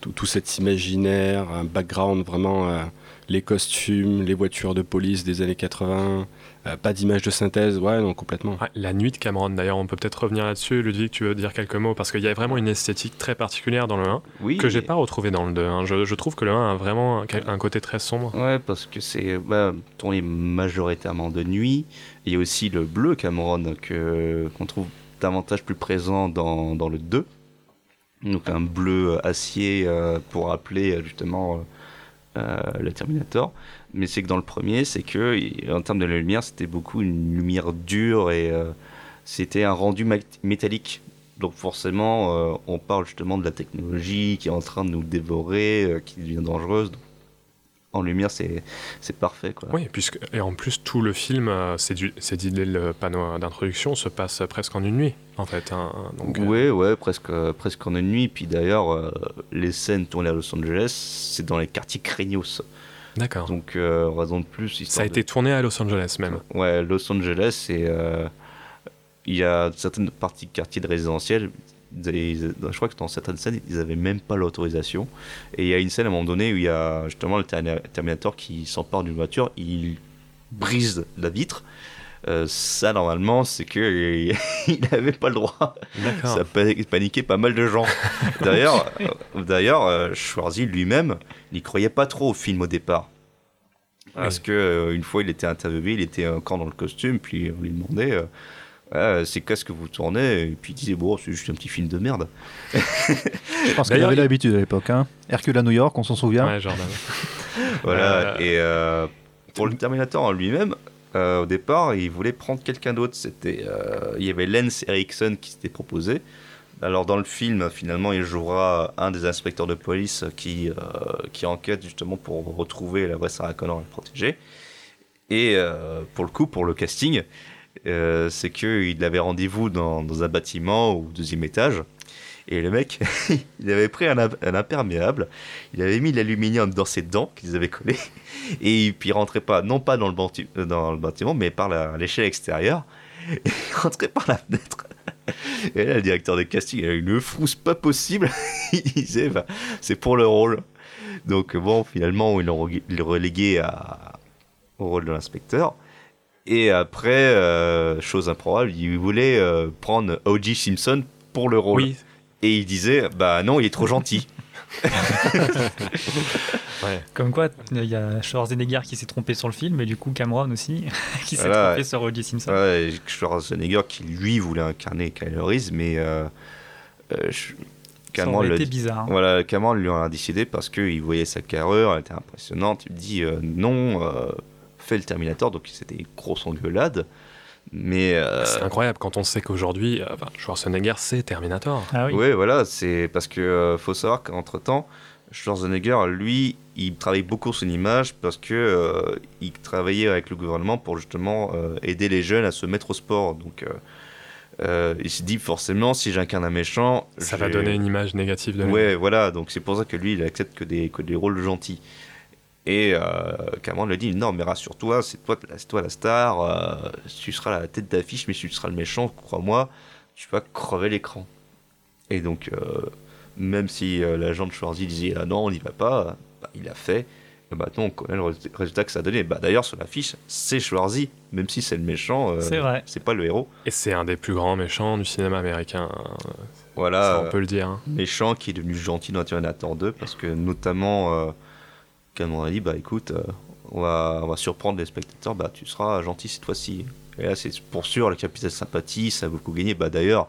tout, tout cet imaginaire, un background vraiment, euh, les costumes, les voitures de police des années 80, euh, pas d'image de synthèse, ouais, non, complètement. Ouais, La nuit de Cameron, d'ailleurs, on peut peut-être revenir là-dessus. Ludwig, tu veux dire quelques mots Parce qu'il y a vraiment une esthétique très particulière dans le 1 Oui. que j'ai pas retrouvé dans le 2. hein. Je, je trouve que le 1 a vraiment un, un côté très sombre. Ouais, parce que c'est bah, tourné majoritairement de nuit. Il y a aussi le bleu Cameron que qu'on trouve davantage plus présent dans, dans le 2. Donc un bleu acier euh, pour rappeler justement euh, euh, le Terminator. Mais c'est que dans le premier, c'est que en termes de la lumière, c'était beaucoup une lumière dure et euh, c'était un rendu métallique. Donc forcément, euh, on parle justement de la technologie qui est en train de nous dévorer, euh, qui devient dangereuse. Donc, en lumière, c'est c'est parfait. Quoi. Oui, puisque, et en plus, tout le film, c'est dit dès le panneau d'introduction, se passe presque en une nuit, en fait. hein. Donc, ouais, ouais, presque, presque en une nuit. Puis d'ailleurs, les scènes tournées à Los Angeles, c'est dans les quartiers craignos. D'accord. Donc, euh, raison de plus. Ça a de- été tourné à Los Angeles même. Ouais, Los Angeles, et euh, il y a certaines parties de quartiers de résidentiel. je crois que dans certaines scènes, ils n'avaient même pas l'autorisation. Et il y a une scène à un moment donné où il y a justement le Terminator qui s'empare d'une voiture, il brise la vitre. Euh, ça, normalement, c'est que il n'avait pas le droit. Ça a pa- paniqué pas mal de gens. D'ailleurs, euh, d'ailleurs, euh, Schwarzy lui-même n'y croyait pas trop au film au départ. Parce que euh, une fois, il était interviewé, il était encore dans le costume, puis on lui demandait euh, Ah, c'est qu'est-ce que vous tournez? Et puis il disait Bon, c'est juste un petit film de merde. Je pense qu'il avait l'habitude à l'époque. Hein. Hercule à New York, on s'en souvient. Ouais, Jordan. Voilà. Euh, Et euh, pour le Terminator en lui-même, au départ, il voulait prendre quelqu'un d'autre. C'était, euh, il y avait Lance Erickson qui s'était proposé. Alors dans le film, finalement, il jouera un des inspecteurs de police qui, euh, enquête justement pour retrouver la vraie Sarah Connor et la protéger. Et euh, pour le coup, pour le casting, euh, c'est qu'il avait rendez-vous dans un bâtiment au deuxième étage. Et le mec, il avait pris un, im- un imperméable, il avait mis l'aluminium dans ses dents qu'ils avaient collées, et puis il rentrait pas, non pas dans le, euh, bâtiment, mais par l'échelle extérieure. Il rentrait par la fenêtre. Et là, le directeur de casting, il a une frousse pas possible. il disait, bah, c'est pour le rôle. Donc bon, finalement, ils l'ont relégué au rôle de l'inspecteur. Et après, euh, chose improbable, il voulait euh, prendre O.J. Simpson pour le rôle. Oui. Et il disait, bah non, il est trop gentil. Ouais. Comme quoi, il y a Schwarzenegger qui s'est trompé sur le film, et du coup Cameron aussi, qui s'est Voilà. trompé sur O.J. Simpson. Ouais, Schwarzenegger qui lui voulait incarner Kyle Reese, mais euh, euh, je, Cameron dit- bizarre. Voilà, Cameron lui en a décidé parce qu'il voyait sa carrure, elle était impressionnante. Il dit euh, non, euh, fais le Terminator. Donc c'était une grosse engueulade. Mais euh, C'est incroyable quand on sait qu'aujourd'hui, euh, enfin, Schwarzenegger, c'est Terminator. Ah oui. Ouais, voilà, c'est parce que euh, faut savoir qu'entre temps, Schwarzenegger, lui, il travaille beaucoup sur l'image parce que euh, il travaillait avec le gouvernement pour justement euh, aider les jeunes à se mettre au sport. Donc, euh, euh, il se dit forcément, si j'incarne un méchant, Ça va donner une image négative de lui. Ouais, voilà, donc c'est pour ça que lui, il accepte que des, que des rôles gentils. Et euh, Cameron lui dit Non, mais rassure-toi, c'est toi, c'est toi la star, euh, tu seras la tête d'affiche, mais si tu seras le méchant, crois-moi, tu vas crever l'écran. Et donc, euh, même si euh, l'agent de Schwarzy disait ah non, on n'y va pas, bah, il a fait. Et maintenant, on connaît le résultat- que ça a donné. Bah, D'ailleurs, sur l'affiche, c'est Schwarzy, même si c'est le méchant, euh, C'est vrai. c'est pas le héros. Et c'est un des plus grands méchants du cinéma américain. Voilà. Ça, on peut le dire. hein. méchant qui est devenu gentil dans Terminator 2 parce que notamment euh, Cameron a dit bah écoute euh, on va on va surprendre les spectateurs bah tu seras gentil cette fois-ci et là c'est pour sûr le capitaine sympathie ça a beaucoup gagné bah d'ailleurs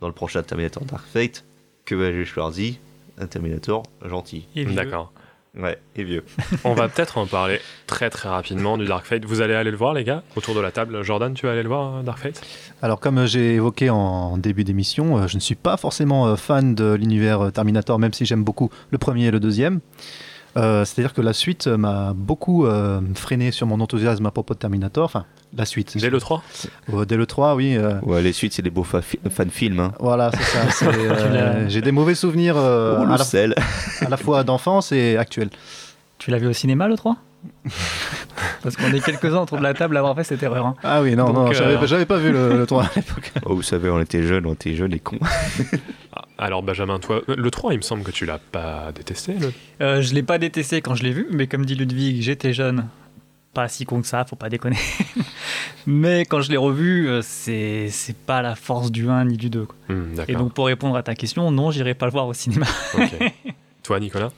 dans le prochain Terminator Dark Fate que va jouer Schwarzy un Terminator gentil. D'accord. ouais et vieux On va peut-être en parler très très rapidement du Dark Fate. Vous allez aller le voir, les gars, autour de la table. Jordan, tu vas aller le voir, euh, Dark Fate? Alors, comme j'ai évoqué en début d'émission, euh, je ne suis pas forcément euh, fan de l'univers euh, Terminator, même si j'aime beaucoup le premier et le deuxième. Euh, C'est-à-dire que la suite euh, m'a beaucoup euh, freiné sur mon enthousiasme à propos de Terminator. Enfin, la suite. Dès le 3 Euh, dès le 3, oui. euh, ouais les suites c'est des beaux fa- fi- fan-films hein. voilà, c'est ça. euh, j'ai des mauvais souvenirs euh, Oh, le à, la, sel. à la fois d'enfance et actuels. Tu l'as vu au cinéma le 3 Parce qu'on est quelques-uns autour de la table à avoir fait cette erreur. hein. Ah oui, non, Donc, non, j'avais euh, j'avais pas vu le, le 3 à l'époque. oh vous savez on était jeunes on était jeunes et cons Ah, Alors, Benjamin, toi, le 3, il me semble que tu l'as pas détesté. Le... Euh, je l'ai pas détesté quand je l'ai vu, mais comme dit Ludwig, j'étais jeune. Pas si con que ça, faut pas déconner. mais quand je l'ai revu, euh, c'est c'est pas la force du 1 ni du 2. quoi. Hmm, Et donc pour répondre à ta question, non, j'irai pas le voir au cinéma. Ok. toi, Nicolas?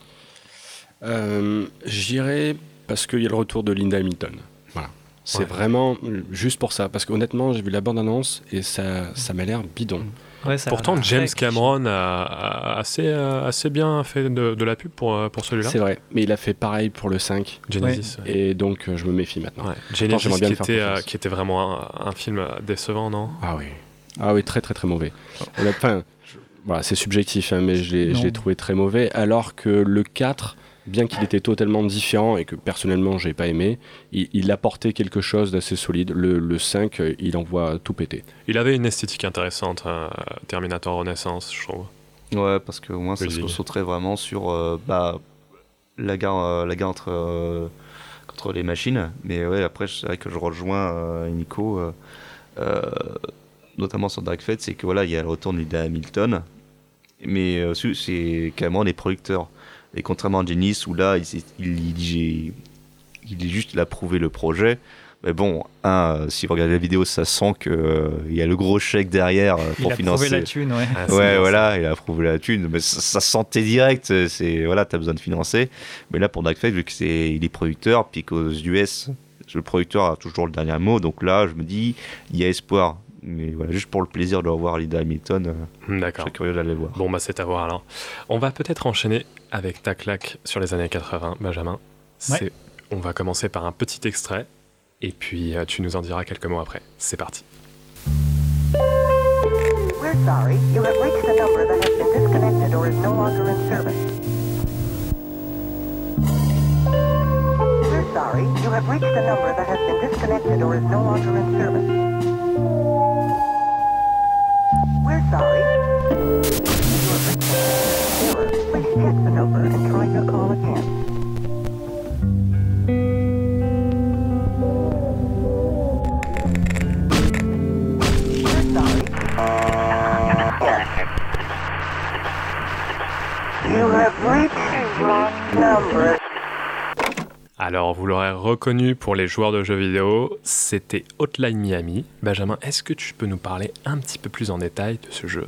Euh, J'irai parce qu'il y a le retour de Linda Hamilton. Voilà. C'est Ouais. vraiment juste pour ça. Parce qu'honnêtement, j'ai vu la bande-annonce et ça, ça m'a l'air bidon. Ouais, Pourtant, James. Cameron a, a assez, euh, assez bien fait de, de la pub pour, euh, pour celui-là. C'est vrai. Mais il a fait pareil pour le 5. Genesis. ouais. Et donc, euh, je me méfie maintenant. Ouais. Genesis bien qui était, euh, qui était vraiment un, un film décevant, non? Ah oui. Ah oui, très très très mauvais. Honnêtement, Enfin, voilà, c'est subjectif, hein, mais je l'ai je Non. l'ai trouvé très mauvais. Alors que le 4, bien qu'il était totalement différent et que personnellement j'ai pas aimé, il, il apportait quelque chose d'assez solide. Le, le 5, euh, il envoie tout péter. Il avait une esthétique intéressante, euh, Terminator Renaissance, je trouve. Ouais, parce qu'au moins ça se concentrait vraiment sur euh, bah, la guerre, euh, la guerre entre, euh, contre les machines. Mais ouais, après, c'est vrai que je rejoins euh, Nico, euh, euh, notamment sur Dark Fate, c'est que voilà, il y a le retour de Hamilton. Mais euh, aussi, c'est carrément les producteurs. Et contrairement à Genis, où là, il, il, il, il, il est juste il a prouvé le projet. Mais bon, un, euh, si vous regardez la vidéo, ça sent qu'il y a le gros chèque derrière euh, Il pour a financer. trouvé la thune, ouais. Ah, Ouais, voilà, il a approuvé la thune, mais ça, ça se sentait direct. euh, C'est voilà, t'as besoin de financer. Mais là, pour Dark Fate, vu que c'est il est producteur, puis qu'aux US, le producteur a toujours le dernier mot, donc là, je me dis, il y a espoir. Mais voilà, juste pour le plaisir de revoir Linda Hamilton, euh, Hmm, je D'accord. suis curieux d'aller le voir. Bon, bah, c'est à voir alors. On va peut-être enchaîner avec ta claque sur les années 80, Benjamin. C'est- On va commencer par un petit extrait, et puis euh, tu nous en diras quelques mots après. C'est parti. We're sorry. You have reached a number that has been disconnected or is no longer in service. We're sorry. You have reached a number that has been disconnected or is no longer in service. Sorry. Error. Please the number and try call again. You have reached the wrong number. Alors, vous l'aurez reconnu pour les joueurs de jeux vidéo, c'était Hotline Miami. Benjamin, est-ce que tu peux nous parler un petit peu plus en détail de ce jeu?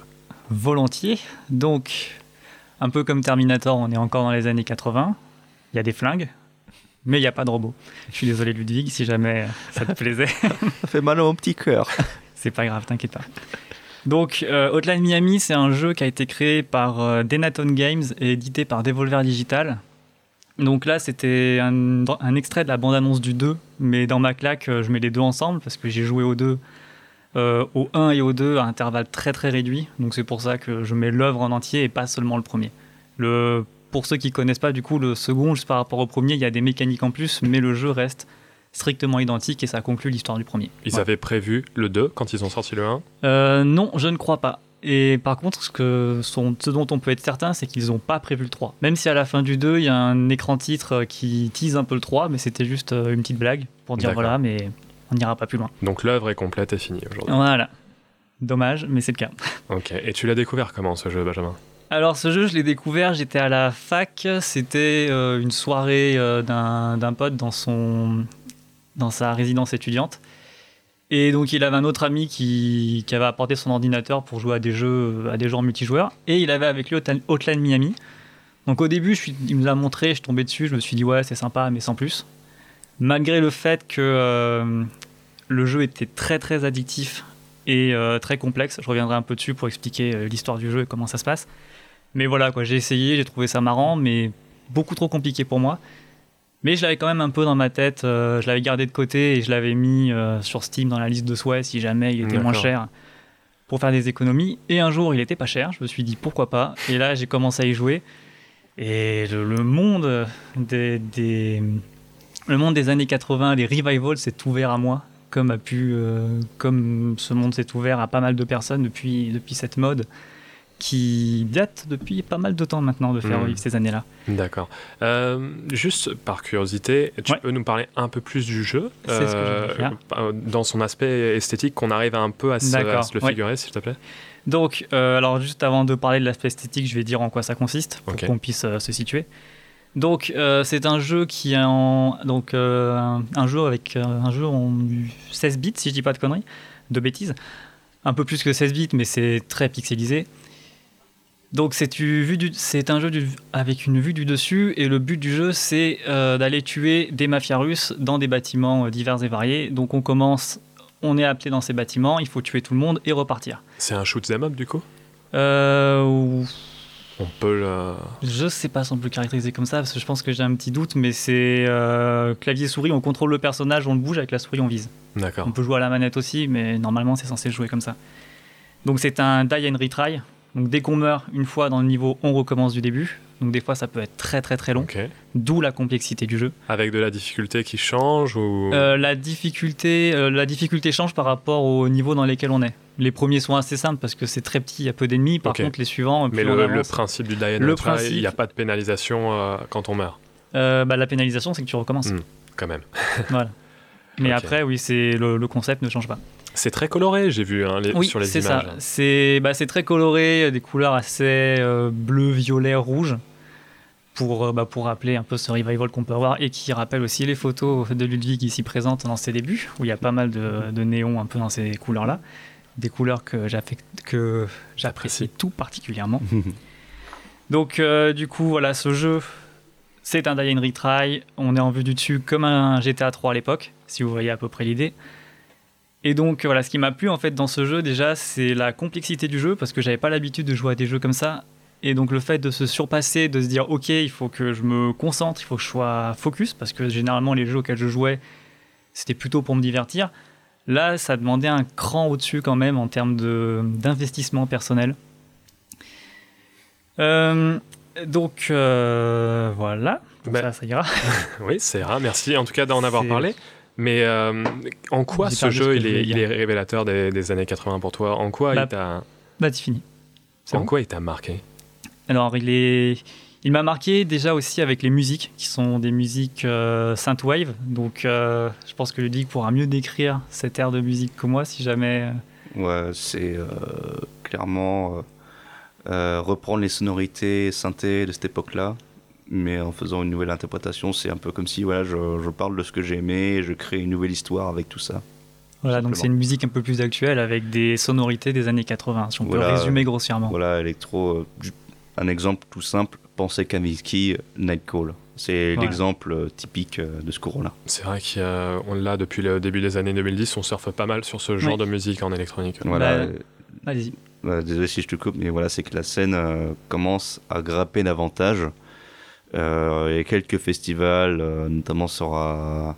Volontiers. Donc, un peu comme Terminator, on est encore dans les années 80. Il y a des flingues, mais il n'y a pas de robots. Je suis désolé, Ludwig, si jamais ça te plaisait. Ça fait mal à mon petit cœur. C'est pas grave, t'inquiète pas. Donc, euh, Hotline Miami, c'est un jeu qui a été créé par euh, Denaton Games et édité par Devolver Digital. Donc là, c'était un, un extrait de la bande-annonce du 2, mais dans ma claque, euh, je mets les deux ensemble parce que j'ai joué au 2, euh, au 1 et au 2 à intervalles très très réduits. Donc c'est pour ça que je mets l'œuvre en entier et pas seulement le premier. Le, pour ceux qui connaissent pas, du coup, le second, juste par rapport au premier, il y a des mécaniques en plus, mais le jeu reste strictement identique et ça conclut l'histoire du premier. Ils avaient prévu le 2 quand ils ont sorti le 1. Euh, non, je ne crois pas. Et par contre, ce, que, sont- ce dont on peut être certain, c'est qu'ils n'ont pas prévu le 3. Même si à la fin du 2, il y a un écran titre euh, qui tease un peu le 3, mais c'était juste euh, une petite blague pour dire voilà, mais on n'ira pas plus loin. Donc l'œuvre est complète et finie aujourd'hui. Voilà. Dommage, mais c'est le cas. Ok. Et tu l'as découvert comment ce jeu, Benjamin? Alors ce jeu, je l'ai découvert, j'étais à la fac, c'était euh, une soirée euh, d'un d'un pote dans, son, dans sa résidence étudiante. Et donc il avait un autre ami qui, qui avait apporté son ordinateur pour jouer à des jeux, à des jeux en multijoueur. Et il avait avec lui Hotline Miami. Donc au début, je suis, il me l'a montré, je suis tombé dessus, je me suis dit ouais c'est sympa, mais sans plus. Malgré le fait que euh, le jeu était très très addictif et euh, très complexe, je reviendrai un peu dessus pour expliquer euh, l'histoire du jeu et comment ça se passe. Mais voilà, quoi, j'ai essayé, j'ai trouvé ça marrant, mais beaucoup trop compliqué pour moi. Mais je l'avais quand même un peu dans ma tête, euh, je l'avais gardé de côté et je l'avais mis euh, sur Steam dans la liste de souhaits si jamais il était moins cher pour faire des économies. Et un jour, il était pas cher, je me suis dit pourquoi pas. Et là, j'ai commencé à y jouer. Et le, le monde des, des- le monde des années 80, les revivals s'est ouvert à moi, comme a pu, euh, comme ce monde s'est ouvert à pas mal de personnes depuis, depuis cette mode qui date depuis pas mal de temps maintenant de faire Mhm. revivre ces années-là. D'accord. Euh, juste par curiosité, tu Ouais. peux nous parler un peu plus du jeu C'est ce que faire. euh, dans son aspect esthétique, qu'on arrive un peu à se, à D'accord, se le ouais. figurer, s'il te plaît? Donc, euh, alors juste avant de parler de l'aspect esthétique, je vais dire en quoi ça consiste pour qu'on puisse euh, se situer. Donc, euh, c'est un jeu qui est en donc euh, un, un jeu avec euh, un jeu en 16 bits, si je dis pas de conneries, de bêtises, un peu plus que 16 bits, mais c'est très pixelisé. Donc c'est un jeu du- avec une vue du dessus et le but du jeu c'est euh, d'aller tuer des mafias russes dans des bâtiments euh, divers et variés. Donc on commence, on est appelé dans ces bâtiments, il faut tuer tout le monde et repartir. C'est un shoot 'em up du coup? Euh, ou- On peut le... je sais pas si on peut le caractériser comme ça parce que je pense que j'ai un petit doute, mais c'est euh, clavier souris, on contrôle le personnage, on le bouge avec la souris, on vise. D'accord. On peut jouer à la manette aussi, mais normalement c'est censé jouer comme ça. Donc c'est un die and retry. Donc dès qu'on meurt une fois dans le niveau, on recommence du début. Donc des fois ça peut être très très très long, d'où la complexité du jeu. Avec de la difficulté qui change ou... Euh, la, difficulté, euh, la difficulté change par rapport au niveau dans lesquels on est. Les premiers sont assez simples parce que c'est très petit, il y a peu d'ennemis. Par contre les suivants, Mais le, principe du die and Le il n'y a pas de pénalisation euh, quand on meurt, bah, la pénalisation c'est que tu recommences. Hmm. quand même. Voilà. Mais après oui, c'est le, le concept ne change pas. C'est très coloré, j'ai vu hein, les- Oui, sur les c'est images. ça. C'est bah, c'est très coloré, des couleurs assez euh, bleu, violet, rouge, pour, euh, bah, pour rappeler un peu ce revival qu'on peut avoir et qui rappelle aussi les photos de Ludwig ici présentes dans ses débuts, où il y a pas mal de, de néons un peu dans ces couleurs-là. Des couleurs que j'apprécie tout particulièrement. Donc, euh, du coup, voilà, ce jeu, c'est un die and retry. On est en vue du dessus comme un GTA 3 à l'époque, si vous voyez à peu près l'idée. Et donc, voilà, ce qui m'a plu en fait dans ce jeu, déjà, c'est la complexité du jeu, parce que j'avais pas l'habitude de jouer à des jeux comme ça. Et donc, le fait de se surpasser, de se dire, ok, il faut que je me concentre, il faut que je sois focus, parce que généralement, les jeux auxquels je jouais, c'était plutôt pour me divertir. Là, ça demandait un cran au-dessus quand même en termes d'investissement personnel. Euh, donc, euh, voilà. Ben, ça, ça ira. Oui, c'est rare, merci en tout cas d'en avoir parlé. Mais euh, en quoi ce jeu il je est, il révélateur des, des années 80 pour toi? En quoi Bah, il t'a Bah, c'est fini. En bon quoi il t'a marqué? Alors, il est, il m'a marqué déjà aussi avec les musiques, qui sont des musiques euh, synthwave. Donc, euh, je pense que Ludic pourra mieux décrire cette aire de musique que moi, si jamais. euh, Ouais, c'est euh, clairement reprendre les sonorités synthé de cette époque-là, mais en faisant une nouvelle interprétation. C'est un peu comme si voilà, je, je parle de ce que j'ai aimé et je crée une nouvelle histoire avec tout ça. Voilà, donc c'est une musique un peu plus actuelle avec des sonorités des années 80, si on Voilà. peut résumer grossièrement. Voilà, électro. euh, un exemple tout simple pensez Kavinsky, Nightcall. C'est Ouais. l'exemple euh, typique euh, de ce courant-là. C'est vrai qu'on l'a depuis le début des années 2010, on surfe pas mal sur ce genre Oui. de musique en électronique. Voilà, Bah, Allez-y. Euh, désolé si je te coupe, mais voilà, c'est que la scène commence à grapper davantage. Euh, il y a quelques festivals, euh, notamment sur, euh,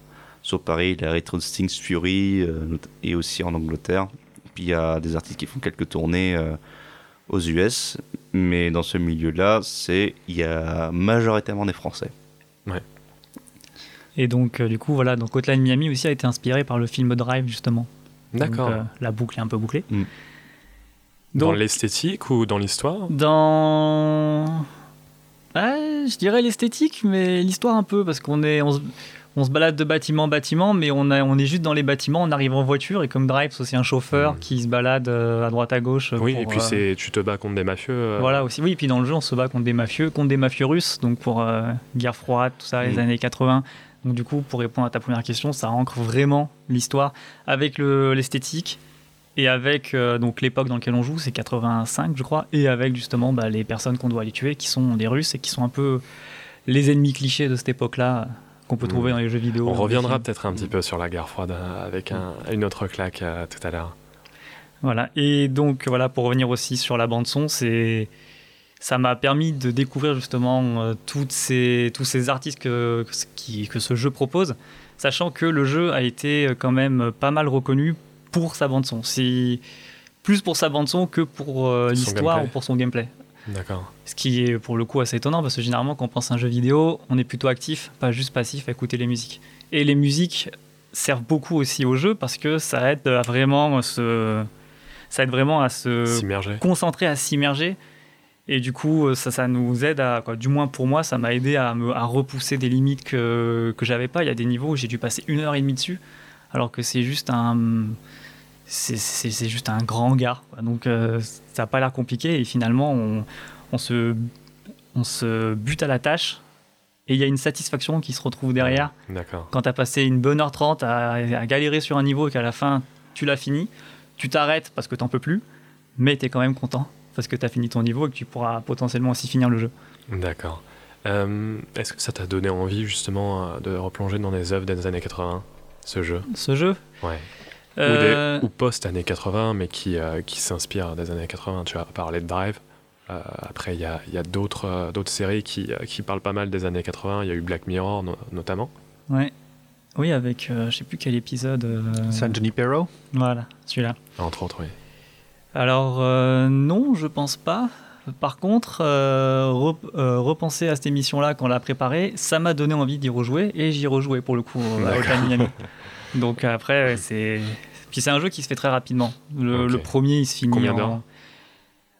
sur Paris, la Retro Stings Fury, euh, et aussi en Angleterre. Puis il y a des artistes qui font quelques tournées euh, aux US, mais dans ce milieu-là, c'est il y a majoritairement des Français. Et donc, euh, du coup, voilà, donc Hotline Miami aussi a été inspiré par le film Drive, justement. D'accord. Euh, la boucle est un peu bouclée. Dans Donc- l'esthétique ou dans l'histoire? Dans. Je dirais l'esthétique, mais l'histoire un peu, parce qu'on est. On se... on se balade de bâtiment en bâtiment, mais on, a, on est juste dans les bâtiments, on arrive en voiture, et comme Drive, c'est aussi un chauffeur qui se balade euh, à droite à gauche. Oui, pour, et puis euh, tu te bats contre des mafieux. euh, Voilà aussi, oui, et puis dans le jeu, on se bat contre des mafieux, contre des mafieux russes, donc pour euh, guerre froide, tout ça, les Mm. années 80. Donc du coup, pour répondre à ta première question, ça ancre vraiment l'histoire avec le- l'esthétique et avec euh, donc l'époque dans laquelle on joue, c'est 85, je crois, et avec justement bah, les personnes qu'on doit aller tuer, qui sont des Russes et qui sont un peu les ennemis clichés de cette époque-là qu'on peut trouver dans les jeux vidéo. On les reviendra peut-être un petit peu sur la guerre froide euh, avec un- une autre claque euh, tout à l'heure. Voilà. Et donc, voilà, pour revenir aussi sur la bande-son, c'est. Ça m'a permis de découvrir justement euh, toutes ces, tous ces artistes que, que ce qui- que ce jeu propose, sachant que le jeu a été euh, quand même pas mal reconnu pour sa bande-son. C'est plus pour sa bande-son que pour euh, Son l'histoire ou pour son gameplay. D'accord. Ce qui est pour le coup assez étonnant parce que généralement quand on pense à un jeu vidéo, on est plutôt actif, pas juste passif à écouter les musiques. Et les musiques servent beaucoup aussi au jeu parce que ça aide à vraiment se, ça aide vraiment à se concentrer, à s'immerger. Et du coup, ça, ça nous aide à, quoi, du moins pour moi, ça m'a aidé à, me, à repousser des limites que, que j'avais pas. Il y a des niveaux où j'ai dû passer une heure et demie dessus, alors que c'est juste un, c'est- juste un grand gars. Donc euh, ça n'a pas l'air compliqué et finalement on, on, se, on se bute à la tâche et il y a une satisfaction qui se retrouve derrière quand tu as passé une bonne heure 30 à, à galérer sur un niveau et qu'à la fin tu l'as fini. Tu t'arrêtes parce que t'en peux plus, mais tu es quand même content parce que tu as fini ton niveau et que tu pourras potentiellement aussi finir le jeu. D'accord. Euh, Est-ce que ça t'a donné envie justement euh, de replonger dans des œuvres des années 80, ce jeu? Ce jeu? Ouais. Euh, Ou, des- ou post-années 80, mais qui, euh, qui s'inspirent des années 80. Tu as parlé de Drive. Euh, après, il y a, il y a d'autres euh, d'autres séries qui, qui parlent pas mal des années 80. Il y a eu Black Mirror no- notamment. Ouais. Oui, avec euh, je sais plus quel épisode. euh, San Junipero Voilà, celui-là. Entre autres, oui. Alors euh, non, je pense pas. Par contre, euh, rep- euh, repenser à cette émission-là quand on l'a préparée, ça m'a donné envie d'y rejouer et j'y rejouais pour le coup euh, à Miami. Donc après, ouais, c'est puis c'est un jeu qui se fait très rapidement. Le, premier, il se finit Combien en- d'heures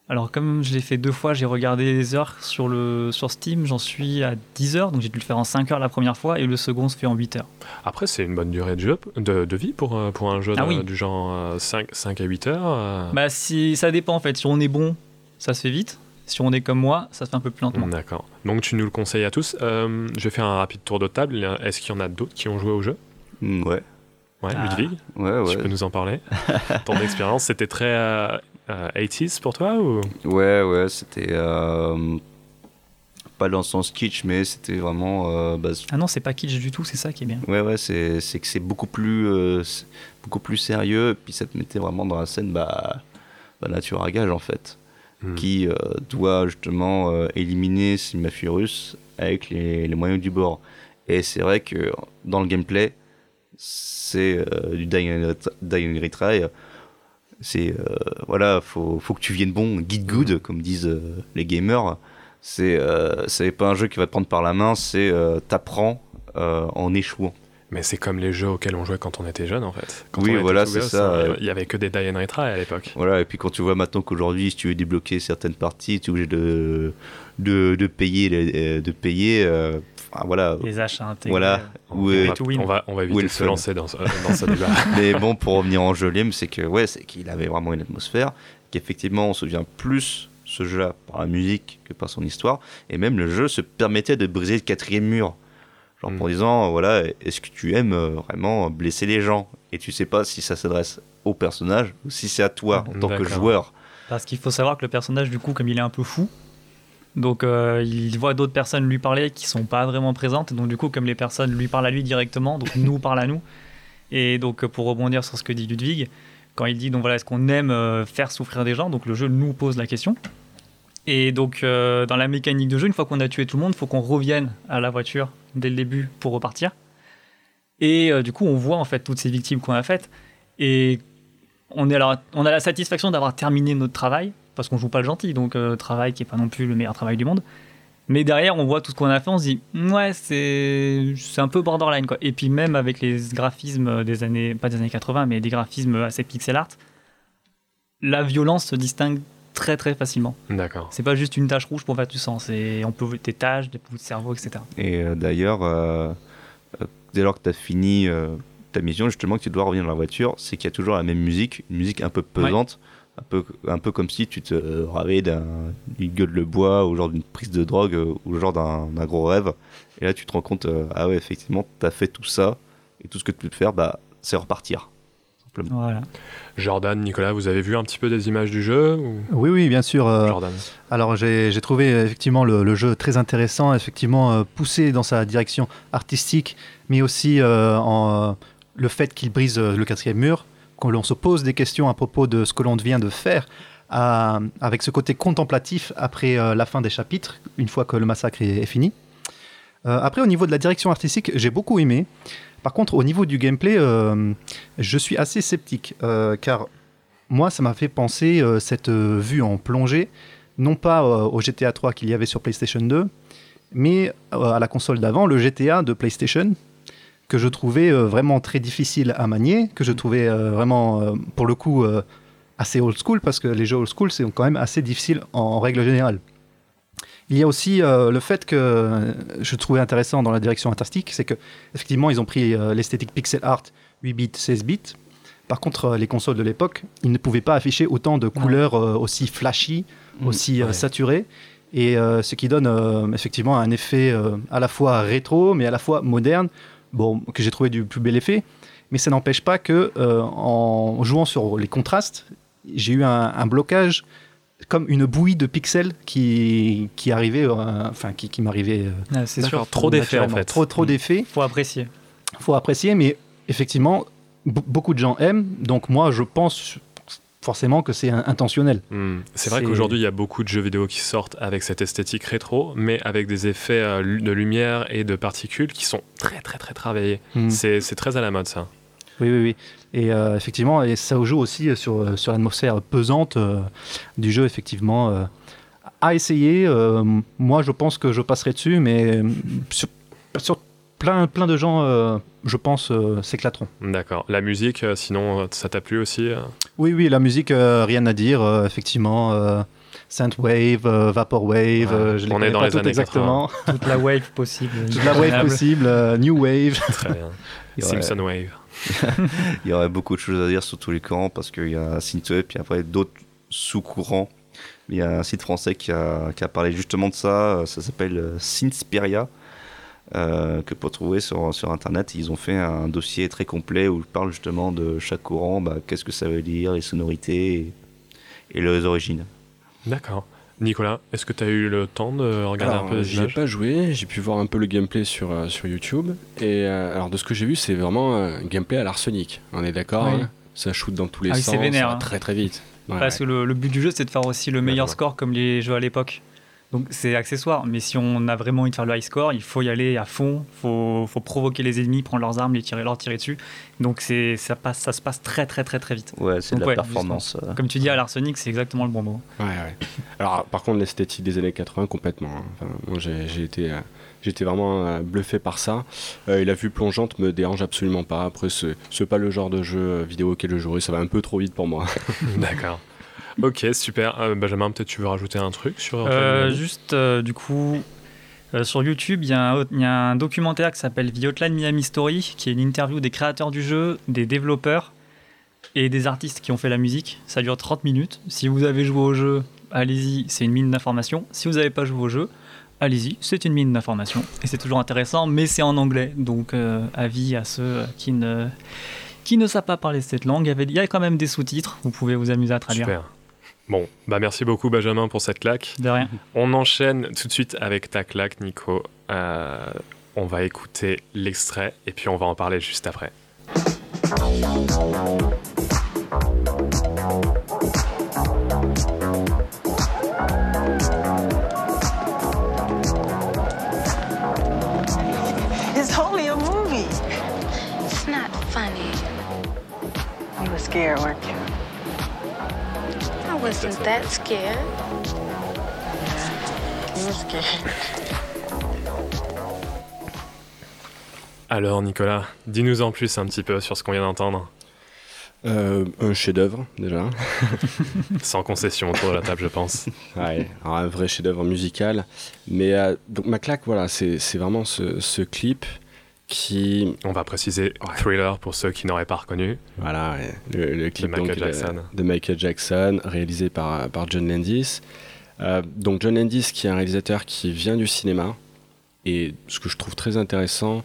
Alors comme je l'ai fait deux fois, j'ai regardé les heures sur le sur Steam, j'en suis à 10 heures, donc j'ai dû le faire en 5 heures la première fois et le second se fait en 8 heures. Après, c'est une bonne durée de, jeu, de, de vie pour, euh, pour un jeu Ah de- oui. du genre euh, 5, 5 à 8 heures. euh. Bah si ça dépend en fait, si on est bon, ça se fait vite. Si on est comme moi, ça se fait un peu plus lentement. D'accord. Donc tu nous le conseilles à tous. Euh, je vais faire un rapide tour de table. Est-ce qu'il y en a d'autres qui ont joué au jeu? Mm, Ouais. Ouais, Ah. Ludwig Ouais, Tu peux nous en parler Ton expérience, c'était très euh, euh, 80s pour toi ou? Ouais, ouais, c'était euh, pas dans le sens kitsch, mais c'était vraiment. euh, bah, Ah non, c'est pas kitsch du tout, c'est ça qui est bien. ouais, ouais, c'est c'est que c'est beaucoup plus euh, c'est beaucoup plus sérieux, et puis ça te mettait vraiment dans la scène, bah, bah nature à gage en fait, Hmm. qui euh, doit justement euh, éliminer ces mafieux russes avec les, les moyens du bord. Et c'est vrai que dans le gameplay, c'est euh, du and retry. C'est euh, voilà, faut, faut que tu viennes bon, guide good, comme disent euh, les gamers. C'est euh, c'est pas un jeu qui va te prendre par la main, c'est euh, t'apprends euh, en échouant. Mais c'est comme les jeux auxquels on jouait quand on était jeune en fait. Quand Oui, voilà, c'est ça, hein. Il y avait que des die and retry à l'époque. Voilà, et puis quand tu vois maintenant qu'aujourd'hui, si tu veux débloquer certaines parties, tu es obligé de, de, de payer, de payer euh, enfin, voilà. Les achats intégrés. Voilà. On, Où win. on va, on éviter de se lancer dans, ce- euh, dans ce débat. Mais bon, pour revenir en Jolim, c'est que ouais, c'est qu'il avait vraiment une atmosphère, qu'effectivement, on se souvient plus ce jeu-là par la musique que par son histoire, et même le jeu se permettait de briser le quatrième mur. Genre Mm. en disant, voilà, est-ce que tu aimes euh, vraiment blesser les gens? Et tu sais pas si ça s'adresse au personnage ou si c'est à toi en tant que joueur. Parce qu'il faut savoir que le personnage, du coup, comme il est un peu fou, donc euh, il voit d'autres personnes lui parler qui sont pas vraiment présentes. Donc du coup, comme les personnes lui parlent à lui directement, donc nous parlent à nous. Et donc pour rebondir sur ce que dit Ludwig, quand il dit donc voilà est-ce qu'on aime euh, faire souffrir des gens donc le jeu nous pose la question et donc euh, dans la mécanique de jeu une fois qu'on a tué tout le monde il faut qu'on revienne à la voiture dès le début pour repartir et du coup on voit en fait toutes ces victimes qu'on a faites et on est alors on a la satisfaction d'avoir terminé notre travail parce qu'on joue pas le gentil donc euh, travail qui est pas non plus le meilleur travail du monde. Mais derrière on voit tout ce qu'on a fait on se dit ouais c'est c'est un peu borderline quoi. Et puis même avec les graphismes des années pas des années 80 mais des graphismes assez pixel art la violence se distingue très très facilement. D'accord. c'est pas juste une tache rouge pour faire du sang c'est on peut des taches des bouts de cerveau etc Et euh, d'ailleurs, euh, dès lors que tu as fini euh, ta mission, justement, que tu dois revenir dans la voiture, c'est qu'il y a toujours la même musique, une musique un peu pesante, un, peu, un peu comme si tu te ravais d'un- d'une gueule de bois ou genre d'une prise de drogue euh, ou genre d'un d'un gros rêve. Et là, tu te rends compte, euh, ah ouais, effectivement, tu as fait tout ça et tout ce que tu peux faire, bah, c'est repartir. Simplement. voilà Jordan, Nicolas, vous avez vu un petit peu des images du jeu ou... Oui, oui, bien sûr. euh, Jordan. Alors j'ai j'ai trouvé effectivement le, le jeu très intéressant, effectivement euh, poussé dans sa direction artistique, mais aussi euh, en, le fait qu'il brise euh, le quatrième mur, que l'on se pose des questions à propos de ce que l'on vient de faire, avec ce côté contemplatif après euh, la fin des chapitres, une fois que le massacre est, fini. Euh, après, au niveau de la direction artistique, j'ai beaucoup aimé. Par contre, au niveau du gameplay, euh, je suis assez sceptique, car moi, ça m'a fait penser cette vue en plongée non pas au GTA 3 qu'il y avait sur PlayStation 2, mais à la console d'avant, le GTA de PlayStation, que je trouvais euh, vraiment très difficile à manier, que je trouvais euh, vraiment, euh, pour le coup, assez old school, parce que les jeux old school, c'est quand même assez difficile en, règle générale. Il y a aussi euh, le fait que je trouvais intéressant dans la direction artistique, c'est que effectivement ils ont pris euh, l'esthétique pixel art 8 bits, 16 bits. Par contre, euh, les consoles de l'époque, ils ne pouvaient pas afficher autant de couleurs aussi flashy, Mm, aussi ouais. saturées, et ce qui donne effectivement un effet à la fois rétro, mais à la fois moderne, bon, que j'ai trouvé du plus bel effet. Mais ça n'empêche pas que euh, en jouant sur les contrastes, j'ai eu un, un blocage comme une bouillie de pixels qui, qui arrivait, euh, enfin qui, qui m'arrivait. euh, Ah, c'est sûr trop d'effets en fait. Trop, trop d'effets. faut apprécier Faut apprécier, mais effectivement, be- beaucoup de gens aiment. Donc moi, je pense forcément que c'est intentionnel. Hmm. C'est vrai qu'aujourd'hui, il y a beaucoup de jeux vidéo qui sortent avec cette esthétique rétro, mais avec des effets euh, de lumière et de particules qui sont très très très travaillés. Hmm. C'est très à la mode ça. Oui, oui, oui. Et euh, effectivement, et ça joue aussi sur, sur l'atmosphère pesante euh, du jeu, effectivement. euh, à essayer, euh, moi je pense que je passerai dessus, mais euh, sur, sur plein, plein de gens, euh, je pense, euh, s'éclateront. D'accord. La musique, euh, sinon, euh, ça t'a plu aussi euh Oui, oui, la musique, euh, rien à dire, euh, effectivement. Euh, Synthwave, euh, Vaporwave, euh, je les on est connais dans pas les toutes années exactement. toute la wave possible Toute la wave possible, euh, New Wave. Très bien. Simpson Wave. Il y aurait beaucoup de choses à dire sur tous les courants parce qu'il y a Synthwave, puis après d'autres sous-courants. Il y a un site français qui a, qui a parlé justement de ça, ça s'appelle euh, Synthsperia, euh, que pour trouver sur, sur internet. Ils ont fait un dossier très complet où ils parlent justement de chaque courant, bah, qu'est-ce que ça veut dire, les sonorités et, et les origines. D'accord. Nicolas, est-ce que tu as eu le temps de regarder Alors, un peu j'y ai pas joué, j'ai pu voir un peu le gameplay sur, euh, sur YouTube. Et euh, alors, de ce que j'ai vu, c'est vraiment euh, un gameplay à l'arsenic. On est d'accord Oui. hein? Ça shoot dans tous les Ah oui, sens, c'est vénère, ça va hein. très très vite. Ouais, Parce que le, le but du jeu, c'est de faire aussi le meilleur score comme les jeux à l'époque. Donc c'est accessoire, mais si on a vraiment envie de faire le high score, il faut y aller à fond, il faut, faut provoquer les ennemis, prendre leurs armes, les tirer, leur tirer dessus. Donc c'est ça, passe, ça se passe très très très très vite. Ouais, c'est de la ouais, performance. euh. Comme tu dis à l'arsenic, c'est exactement le bon mot. Ouais, ouais. Alors, par contre, l'esthétique des années 80, complètement. hein. Enfin, moi, j'ai j'ai été, euh, j'étais vraiment euh, bluffé par ça. Euh, et la vue plongeante me dérange absolument pas. Après, c'est c'est pas le genre de jeu vidéo auquel je jouerai. Ça va un peu trop vite pour moi. D'accord. Ok, super. Euh, Benjamin, peut-être tu veux rajouter un truc sur Euh, juste euh, du coup, euh, sur YouTube, il y, a un, il y a un documentaire qui s'appelle The Hotline Miami Story, qui est une interview des créateurs du jeu, des développeurs et des artistes qui ont fait la musique. Ça dure 30 minutes. Si vous avez joué au jeu, allez-y, c'est une mine d'informations. Si vous n'avez pas joué au jeu, allez-y, c'est une mine d'informations. Et c'est toujours intéressant, mais c'est en anglais. Donc euh, avis à ceux qui ne, qui ne savent pas parler cette langue. Il y a quand même des sous-titres, vous pouvez vous amuser à traduire. Super. Bon, bah merci beaucoup Benjamin pour cette claque. De rien. On enchaîne tout de suite avec ta claque, Nico. Euh, on va écouter l'extrait et puis on va en parler juste après. It's only a movie. It's not funny. You were scared, weren't you? Wasn't that scared. You were scared. Alors Nicolas, dis-nous en plus un petit peu sur ce qu'on vient d'entendre, Euh, un chef-d'œuvre, déjà. sans concession autour de la table je pense. Ouais, un vrai chef-d'œuvre musical. Mais euh, donc ma claque, voilà, c'est c'est vraiment ce, ce clip qui. On va préciser Thriller pour ceux qui n'auraient pas reconnu. Voilà, ouais, le, le clip De Michael donc, Jackson. de Michael Jackson, réalisé par, par John Landis. Euh, donc John Landis, qui est un réalisateur qui vient du cinéma, et ce que je trouve très intéressant,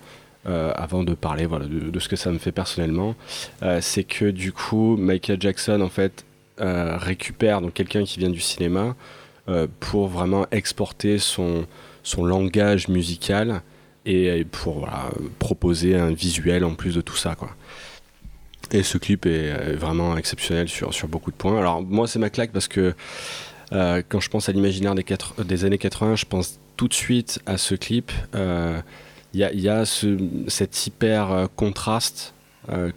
euh, avant de parler voilà, de, de ce que ça me fait personnellement, euh, c'est que du coup Michael Jackson en fait récupère donc quelqu'un qui vient du cinéma pour vraiment exporter son, son langage musical et pour proposer un visuel en plus de tout ça quoi. Et ce clip est vraiment exceptionnel sur, sur beaucoup de points. Alors moi c'est ma claque parce que euh, quand je pense à l'imaginaire des, années 80, je pense tout de suite à ce clip. Euh, Il y a, y cet hyper euh, contraste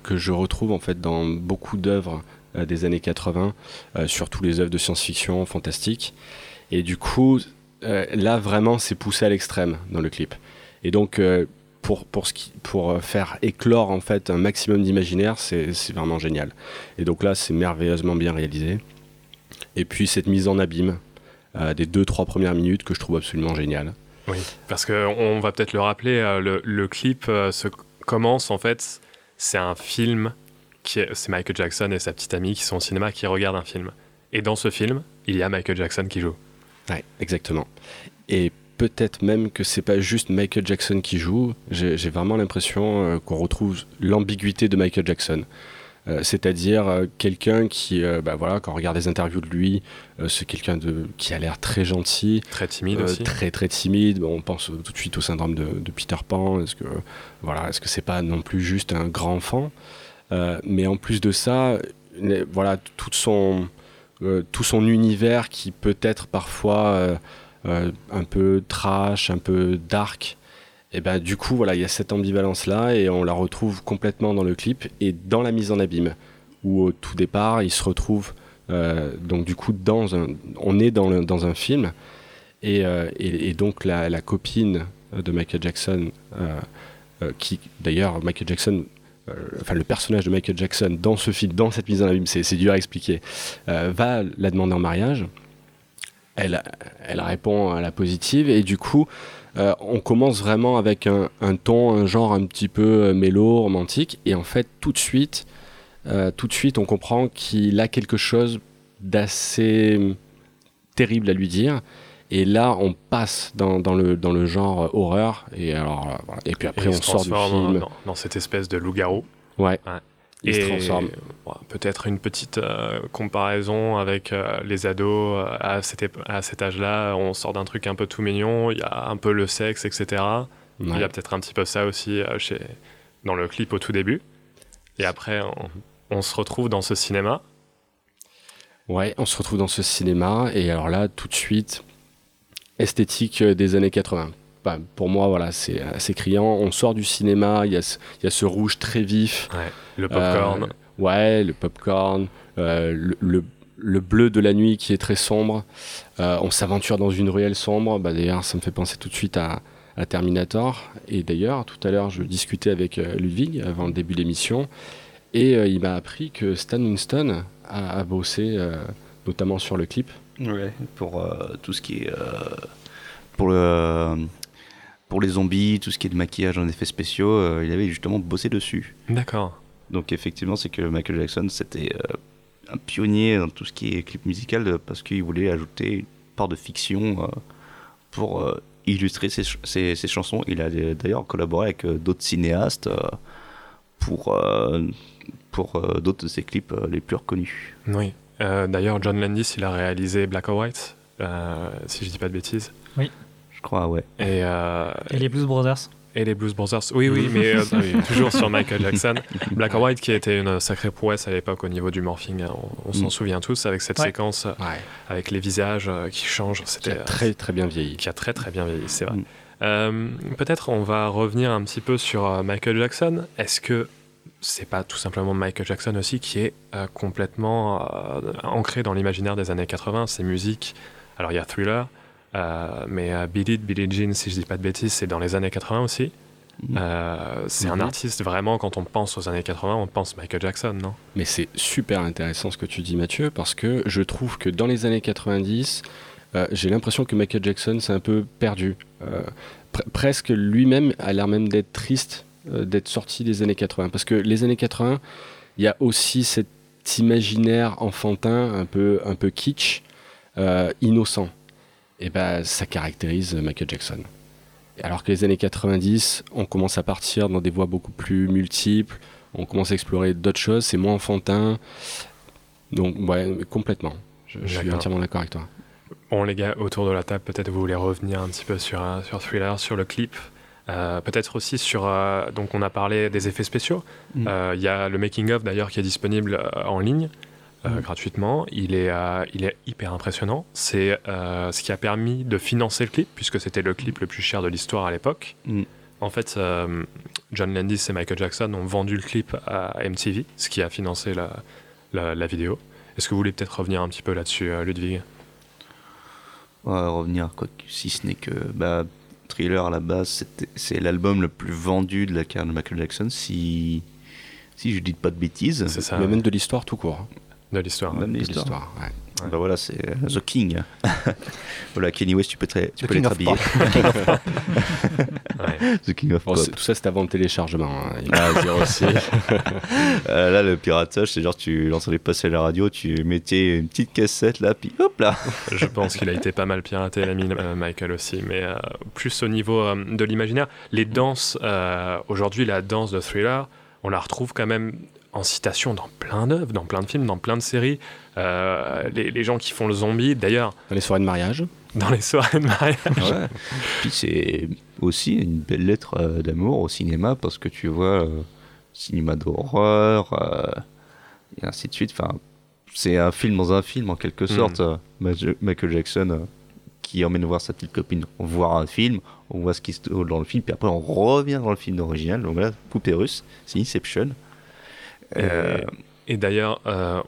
que je retrouve en fait dans beaucoup d'œuvres des années 80, euh, surtout les œuvres de science-fiction fantastique. Et du coup, là vraiment c'est poussé à l'extrême dans le clip. Et donc euh, pour, pour, ce qui, pour euh, faire éclore en fait un maximum d'imaginaire, c'est vraiment génial. Et donc là, c'est merveilleusement bien réalisé. Et puis cette mise en abîme euh, des deux trois premières minutes que je trouve absolument géniale. Oui, parce qu'on va peut-être le rappeler, euh, le, le clip se commence en fait, c'est un film, c'est Michael Jackson et sa petite amie qui sont au cinéma qui regardent un film. Et dans ce film, il y a Michael Jackson qui joue. Ouais, exactement. Et peut-être même que c'est pas juste Michael Jackson qui joue. J'ai vraiment l'impression euh, qu'on retrouve l'ambiguïté de Michael Jackson. Euh, C'est-à-dire euh, quelqu'un qui, euh, bah voilà, quand on regarde des interviews de lui, c'est quelqu'un de qui a l'air très gentil, Très timide aussi. très très timide. Bon, on pense tout de suite au syndrome de, de Peter Pan. Est-ce que voilà, est-ce que c'est pas non plus juste un grand enfant? Mais en plus de ça, les- voilà, tout son tout son univers qui peut être parfois un peu trash, un peu dark. Et ben du coup voilà, il y a cette ambivalence là et on la retrouve complètement dans le clip et dans la mise en abîme où au tout départ il se retrouve euh, donc du coup dans un, on est dans, un film et, euh, donc la, copine de Michael Jackson euh, euh, qui d'ailleurs Michael Jackson euh, enfin le personnage de Michael Jackson dans ce film, dans cette mise en abîme, c'est dur à expliquer, euh, va la demander en mariage. Elle, elle répond à la positive et du coup, euh, on commence vraiment avec un, un ton, un genre un petit peu euh, mélo, romantique et en fait tout de suite, euh, tout de suite, on comprend qu'il a quelque chose d'assez terrible à lui dire. Et là, on passe dans, dans le, dans le genre euh, horreur. Et, alors, voilà. et puis après, Et on sort du film. Dans, dans cette espèce de loup-garou. Ouais. Ouais. Il se Et, transforme. bon, Peut-être une petite euh, comparaison avec euh, les ados euh, à, cet ép- à cet âge-là. On sort d'un truc un peu tout mignon, il y a un peu le sexe, etc. Il y a peut-être un petit peu ça aussi euh, chez, dans le clip au tout début. Et après, on, on se retrouve dans ce cinéma. Ouais, on se retrouve dans ce cinéma et alors là, tout de suite, esthétique des années 80. Bah, pour moi, voilà, c'est assez criant. On sort du cinéma, il y, a ce- il y a ce rouge très vif. Le popcorn. Euh, ouais, le popcorn, euh, le, le- le bleu de la nuit qui est très sombre. Euh, on s'aventure dans une ruelle sombre. Bah, d'ailleurs, ça me fait penser tout de suite à, à Terminator. Et d'ailleurs, tout à l'heure, je discutais avec euh, Ludwig avant le début de l'émission. Et euh, il m'a appris que Stan Winston a, a bossé euh, notamment sur le clip. Ouais, pour euh, tout ce qui est. euh, pour, le, pour les zombies, tout ce qui est de maquillage en effets spéciaux, euh, il avait justement bossé dessus. D'accord. Donc, effectivement, c'est que Michael Jackson, c'était euh, un pionnier dans tout ce qui est clip musical euh, parce qu'il voulait ajouter une part de fiction euh, pour euh, illustrer ses, ch- ses- ses chansons. Il a d'ailleurs collaboré avec euh, d'autres cinéastes euh, pour, euh, pour euh, d'autres de ses clips euh, les plus reconnus. Oui. Euh, D'ailleurs, John Landis, il a réalisé Black or White, euh, si je dis pas de bêtises. Oui. Je crois, ouais. Et, euh, Et les Blues Brothers et les Blues Brothers. Oui, oui, mais euh, toujours sur Michael Jackson. Black or White, qui était une sacrée prouesse à l'époque au niveau du morphing, hein, on, on s'en Mm. souvient tous, avec cette Ouais. séquence euh, avec les visages euh, qui changent. Qui C'était a très très bien vieilli. qui a très très bien vieilli, c'est vrai. Mm. Euh, Peut-être on va revenir un petit peu sur euh, Michael Jackson. Est-ce que c'est pas tout simplement Michael Jackson aussi qui est euh, complètement euh, ancré dans l'imaginaire des années 80 Ses musiques, alors il y a Thriller, mais euh, It, Billie Jean, si je dis pas de bêtises, c'est dans les années 80 aussi. Mhm. Euh, c'est un Mhm. artiste vraiment, quand on pense aux années 80, on pense Michael Jackson, non? Mais c'est super intéressant ce que tu dis Mathieu, parce que je trouve que dans les années 90, euh, j'ai l'impression que Michael Jackson s'est un peu perdu. Euh, pre- presque lui-même a l'air même d'être triste euh, d'être sorti des années 80. Parce que les années 80, il y a aussi cet imaginaire enfantin, un peu, un peu kitsch, euh, innocent. Et ben ça caractérise Michael Jackson. Alors que les années 90, on commence à partir dans des voies beaucoup plus multiples, on commence à explorer d'autres choses, c'est moins enfantin. Donc, ouais, complètement. Je, je suis entièrement d'accord avec toi. Bon, les gars, autour de la table, peut-être vous voulez revenir un petit peu sur, euh, sur Thriller, sur le clip. Euh, peut-être aussi sur. euh, donc, on a parlé des effets spéciaux. Mm. Euh, Il y a le making-of d'ailleurs qui est disponible en ligne. Euh, gratuitement, il est, euh, il est hyper impressionnant. C'est euh, ce qui a permis de financer le clip, puisque c'était le clip le plus cher de l'histoire à l'époque. Mm. En fait, euh, John Landis et Michael Jackson ont vendu le clip à MTV, ce qui a financé la, la, la vidéo. Est-ce que vous voulez peut-être revenir un petit peu là-dessus, Ludwig? Va revenir, quoi, si ce n'est que bah, Thriller à la base, c'est l'album le plus vendu de la carrière de Michael Jackson, si, si je dis pas de bêtises. C'est ça, Mais même de l'histoire tout court. De l'histoire. Même De l'histoire. ouais. Bah voilà, c'est euh, The King. voilà, Kenny West, tu peux, très, tu The peux King l'être of habillé. Ouais. The King of Bon, Pop. tout ça, c'est avant le téléchargement. hein. Il le dire aussi. Euh, là, le piratage, c'est genre, tu l'entendais passer à la radio, tu mettais une petite cassette là, puis hop là. Je pense qu'il a été pas mal piraté, l'ami euh, Michael aussi, mais euh, plus au niveau euh, de l'imaginaire. Les danses, euh, aujourd'hui, la danse de thriller, on la retrouve quand même en citation dans plein d'œuvres, dans plein de films, dans plein de séries. Euh, les, les gens qui font le zombie, d'ailleurs, Dans les soirées de mariage. dans les soirées de mariage. Ouais. Puis c'est aussi une belle lettre euh, d'amour au cinéma parce que tu vois, euh, cinéma d'horreur, euh, et ainsi de suite. Enfin, c'est un film dans un film en quelque sorte. euh, Ma- Michael Jackson euh, qui emmène voir sa petite copine voir un film, on voit ce qui se déroule dans le film, puis après on revient dans le film original. Donc là, poupée russe, c'est Inception. Euh, Et d'ailleurs, euh,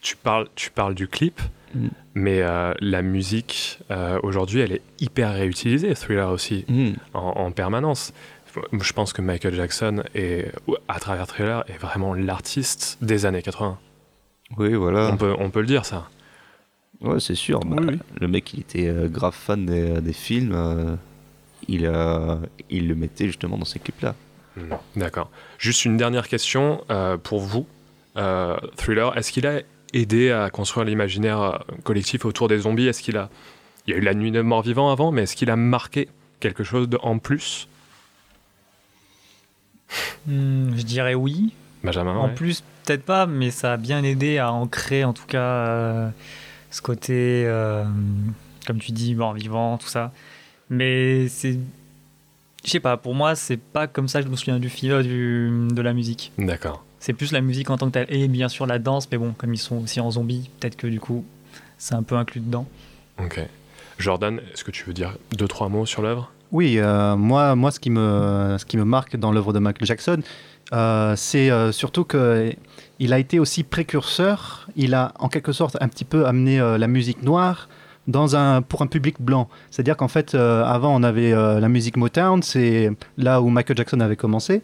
tu, parles, tu parles du clip, Mm. mais euh, la musique, euh, aujourd'hui, elle est hyper réutilisée, thriller aussi. hmm, en, en permanence. Je pense que Michael Jackson, est, à travers Thriller, est vraiment l'artiste des années 80. oui, voilà. On, peut, on peut le dire, ça. Ouais, c'est sûr. Bah, Le mec, il était grave fan des, des films. il, il le mettait justement dans ces clips-là. Hmm, D'accord. Juste une dernière question euh, pour vous. Euh, Thriller, est-ce qu'il a aidé à construire l'imaginaire euh, collectif autour des zombies? Est-ce qu'il a... Il y a eu la nuit de mort vivant avant, mais est-ce qu'il a marqué quelque chose de, en plus? Hmm, je dirais oui. Benjamin En ouais. plus, peut-être pas, mais ça a bien aidé à ancrer en tout cas euh, ce côté, comme tu dis, mort vivant, tout ça. Mais c'est. Je sais pas, pour moi, c'est pas comme ça que je me souviens du film, du, de la musique. D'accord. C'est plus la musique en tant que telle. Et bien sûr la danse, mais bon, comme ils sont aussi en zombie, peut-être que du coup, c'est un peu inclus dedans. Ok. Jordan, est-ce que tu veux dire deux, trois mots sur l'œuvre? Oui, euh, moi, moi ce, qui me, ce qui me marque dans l'œuvre de Michael Jackson, euh, c'est euh, surtout qu'il a été aussi précurseur. Il a en quelque sorte un petit peu amené euh, la musique noire dans un, pour un public blanc. C'est-à-dire qu'en fait, euh, avant, on avait euh, la musique Motown, c'est là où Michael Jackson avait commencé,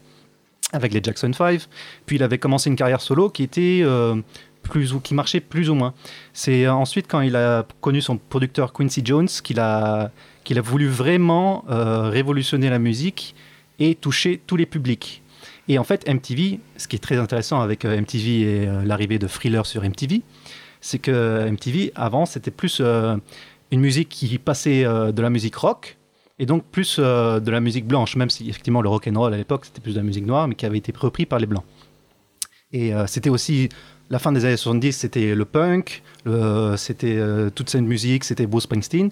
avec les Jackson 5. Puis il avait commencé une carrière solo qui était euh, plus ou qui marchait plus ou moins. C'est ensuite quand il a connu son producteur Quincy Jones qu'il a qu'il a voulu vraiment révolutionner la musique et toucher tous les publics. Et en fait, MTV, ce qui est très intéressant avec MTV et l'arrivée de Thriller sur MTV, c'est que MTV, avant, c'était plus euh, une musique qui passait euh, de la musique rock, et donc plus euh, de la musique blanche, même si effectivement le rock and roll à l'époque, c'était plus de la musique noire, mais qui avait été repris par les blancs. Et c'était aussi la fin des années 70, c'était le punk, c'était toute cette musique, c'était Bruce Springsteen.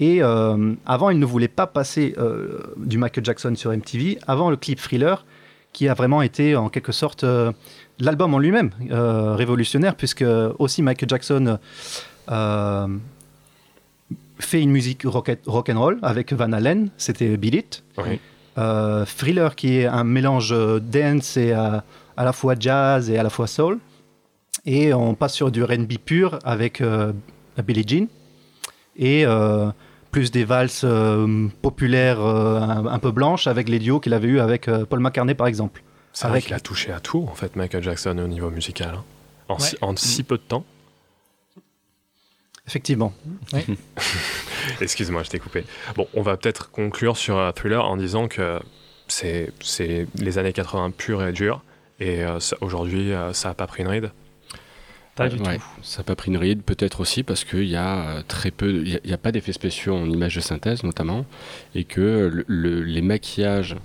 Et avant, il ne voulait pas passer du Michael Jackson sur MTV. Avant le clip Thriller, qui a vraiment été en quelque sorte l'album en lui-même euh, révolutionnaire, puisque aussi Michael Jackson euh, fait une musique rock, rock and roll avec Van Halen, c'était Beat It. Oui. Euh, Thriller qui est un mélange dance et à la fois jazz et à la fois soul. Et on passe sur du R&B pur avec Billie Jean et plus des valses populaires un, un peu blanches avec les duos qu'il avait eu avec Paul McCartney par exemple. C'est vrai qu'il a touché à tout, en fait, Michael Jackson, au niveau musical. hein. En, Ouais. si, en si peu de temps. Effectivement. Excuse-moi, je t'ai coupé. Bon, on va peut-être conclure sur euh, Thriller en disant que c'est c'est les années 80 pures et dures. Et euh, ça- aujourd'hui, euh, ça n'a pas pris une ride. Pas du Ouais, tout. Ça n'a pas pris une ride, peut-être aussi parce qu'il y a euh, très peu, il y a- il n'y a, pas d'effets spéciaux en images de synthèse notamment, et que le- le- les maquillages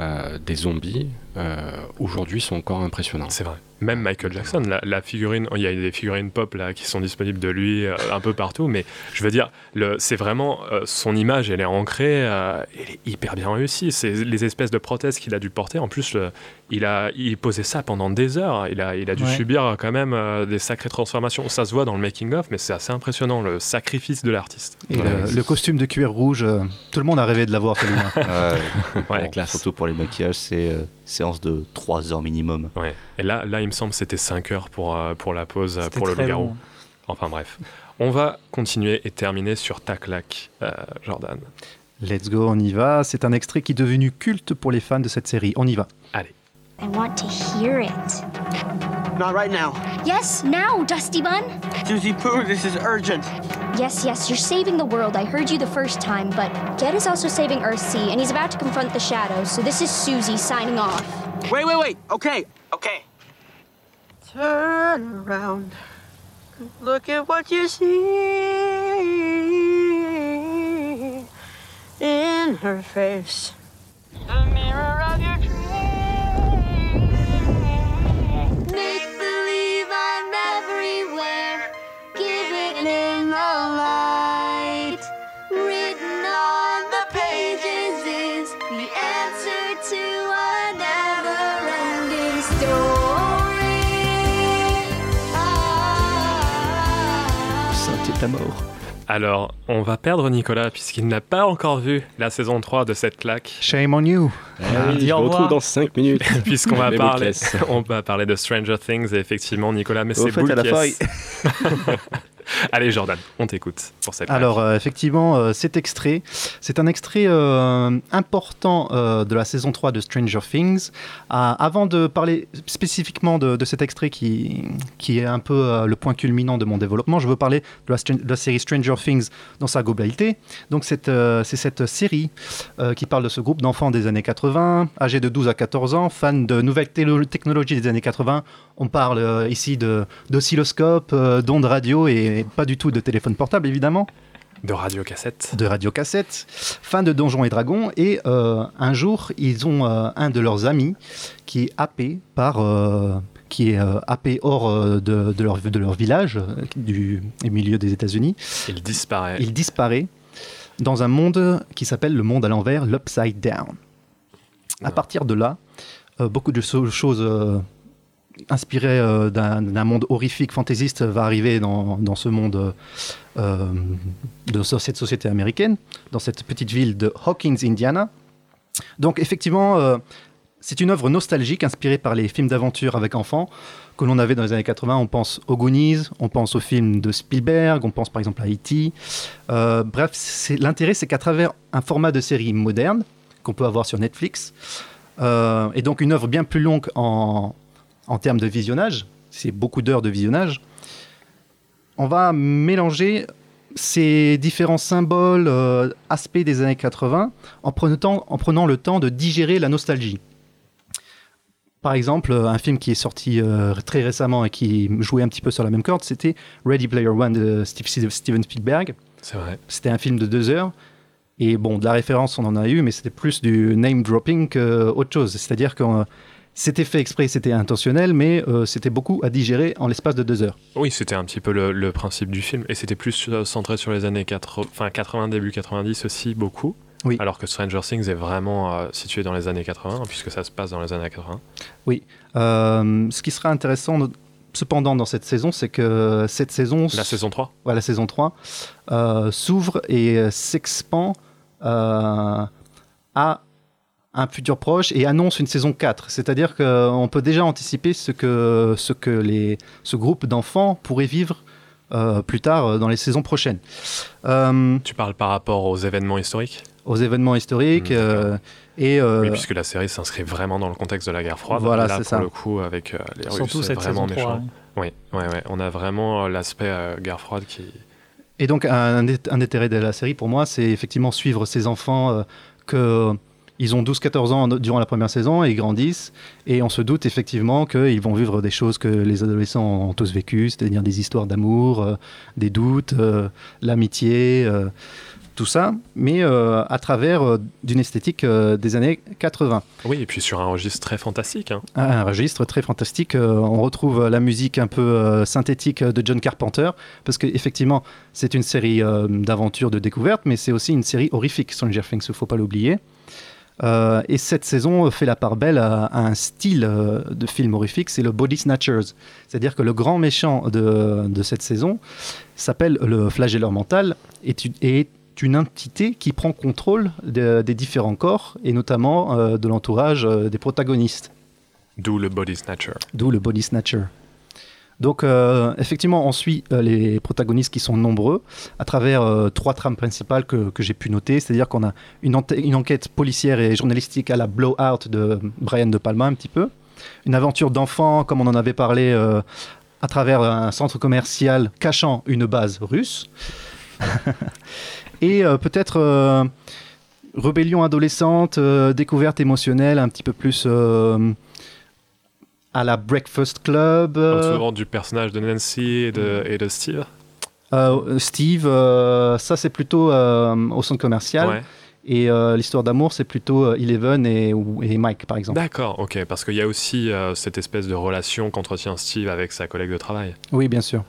euh, des zombies euh, aujourd'hui sont encore impressionnants. C'est vrai. Même Michael Jackson, la, figurine, il y a des figurines pop là qui sont disponibles de lui euh, un peu partout, mais je veux dire, c'est vraiment son image, elle est ancrée, elle est hyper bien réussie. C'est les espèces de prothèses qu'il a dû porter. En plus, il a, il posait ça pendant des heures. Il a, il a dû Ouais. subir quand même euh, des sacrées transformations. Ça se voit dans le making of, mais c'est assez impressionnant le sacrifice de l'artiste. Et le, le costume de cuir rouge, euh, tout le monde a rêvé de l'avoir celui-là. Ouais. Surtout pour les maquillages, c'est euh, séance de 3 heures minimum. Ouais. Et là, là, il me semble que c'était 5 heures pour, euh, pour la pause, euh, pour le loup-garou. Enfin bref. On va continuer et terminer sur ta claque, euh, Jordan. Let's go, on y va. C'est un extrait qui est devenu culte pour les fans de cette série. On y va. Allez. I want to hear it. Not right now. Yes, now, Dusty Bun. Susie Pooh, this is urgent. Yes, yes, you're saving the world. I heard you the first time, but Ged is also saving Earthsea, and he's about to confront the shadows. So this is Susie signing off. Wait, wait, wait. Okay, okay. Turn around. Look at what you see in her face. The mirror of your Make mort. Alors, on va perdre Nicolas puisqu'il n'a pas encore vu la saison 3 de cette claque. Shame on you. Eh oui, je vous retrouve dans 5 minutes. Puisqu'on va parler, on va parler de Stranger Things et effectivement Nicolas, mais c'est Allez Jordan, on t'écoute pour cette. Alors euh, effectivement, euh, cet extrait, c'est un extrait euh, important euh, de la saison 3 de Stranger Things. Ah, avant de parler spécifiquement de, de cet extrait qui, qui est un peu euh, le point culminant de mon développement, je veux parler de la, de la série Stranger Things dans sa globalité. Donc c'est euh, c'est cette série euh, qui parle de ce groupe d'enfants des années 80, âgés de 12 à 14 ans, fans de nouvelles technologies des années 80. On parle euh, ici d'oscilloscope, euh, d'ondes radio et pas du tout de téléphone portable évidemment de radio cassette. de radiocassette, fin de Donjons et Dragons, et euh, un jour, ils ont euh, un de leurs amis qui est happé par... euh, qui est happé hors de, de leur, de leur village, du, du milieu des États-Unis. Il disparaît. Il disparaît dans un monde qui s'appelle le monde à l'envers, l'Upside Down. À partir de là, euh, beaucoup de so- choses euh, inspirées euh, d'un monde horrifique fantaisiste va arriver dans, dans ce monde de so- cette société américaine, dans cette petite ville de Hawkins, Indiana. Donc effectivement, c'est une œuvre nostalgique inspirée par les films d'aventure avec enfants que l'on avait dans les années 80. On pense aux Goonies, on pense aux films de Spielberg, on pense par exemple à E.T. Bref, l'intérêt, c'est qu'à travers un format de série moderne qu'on peut avoir sur Netflix, euh, et donc une œuvre bien plus longue en, en termes de visionnage, c'est beaucoup d'heures de visionnage, on va mélanger ces différents symboles, euh, aspects des années 80, en prenant, en prenant le temps de digérer la nostalgie. Par exemple, un film qui est sorti euh, très récemment et qui jouait un petit peu sur la même corde, c'était Ready Player One de Steve- Steven Spielberg. C'est vrai. C'était un film de deux heures. Et bon, de la référence, on en a eu, mais c'était plus du name dropping qu'autre chose. C'est-à-dire que euh, c'était fait exprès, c'était intentionnel, mais euh, c'était beaucoup à digérer en l'espace de deux heures. Oui, c'était un petit peu le, le principe du film. Et c'était plus euh, centré sur les années 80, enfin, 80, début 90 aussi, beaucoup. Oui. Alors que Stranger Things est vraiment euh, situé dans les années 80, puisque ça se passe dans les années 80. Oui. Euh, ce qui sera intéressant, cependant, dans cette saison, c'est que cette saison. La saison 3 Ouais, la saison 3 euh, s'ouvre et euh, s'expand euh, à un futur proche et annonce une saison 4. C'est-à-dire qu'on peut déjà anticiper ce que, ce que les, ce groupe d'enfants pourrait vivre euh, plus tard dans les saisons prochaines. Tu parles par rapport aux événements historiques? aux événements historiques Mm, euh, et euh, Oui, puisque la série s'inscrit vraiment dans le contexte de la guerre froide. Voilà, Là, c'est pour ça. le coup, avec euh, les Surtout Russes, c'est cette vraiment saison 3, méchant. Oui, ouais, ouais. On a vraiment euh, l'aspect euh, guerre froide qui. Et donc, un, des- un intérêt de la série pour moi, c'est effectivement suivre ces enfants euh, que. Ils ont 12-14 ans durant la première saison et ils grandissent. Et on se doute effectivement qu'ils vont vivre des choses que les adolescents ont tous vécues, c'est-à-dire des histoires d'amour, euh, des doutes, euh, l'amitié, euh, tout ça, mais euh, à travers euh, d'une esthétique euh, des années 80. Oui, et puis sur un registre très fantastique. hein. Un registre très fantastique. on retrouve la musique un peu synthétique de John Carpenter, parce qu'effectivement, c'est une série euh, d'aventure, de découverte, mais c'est aussi une série horrifique, Stranger Things, il ne faut pas l'oublier. Et cette saison fait la part belle à, à un style de film horrifique, c'est le Body Snatchers. C'est-à-dire que le grand méchant de, de cette saison s'appelle le flagelleur mental et tu- une entité qui prend contrôle de- des différents corps et notamment euh, de l'entourage euh, des protagonistes. D'où le Body Snatcher. D'où le body snatcher. Donc, euh, effectivement, on suit les protagonistes qui sont nombreux à travers trois trames principales que, que j'ai pu noter. C'est-à-dire qu'on a une, une enquête policière et journalistique à la Blowout de Brian De Palma, un petit peu. Une aventure d'enfant, comme on en avait parlé, à travers un centre commercial cachant une base russe. et euh, peut-être euh, rébellion adolescente, euh, découverte émotionnelle, un petit peu plus à la Breakfast Club. euh, Autour du personnage de Nancy et de, et de Steve. euh, Steve, euh, ça c'est plutôt au centre commercial. Ouais. Et l'histoire d'amour, c'est plutôt Eleven et, et Mike, par exemple. D'accord, ok, parce qu'il y a aussi cette espèce de relation qu'entretient Steve avec sa collègue de travail. Oui, bien sûr.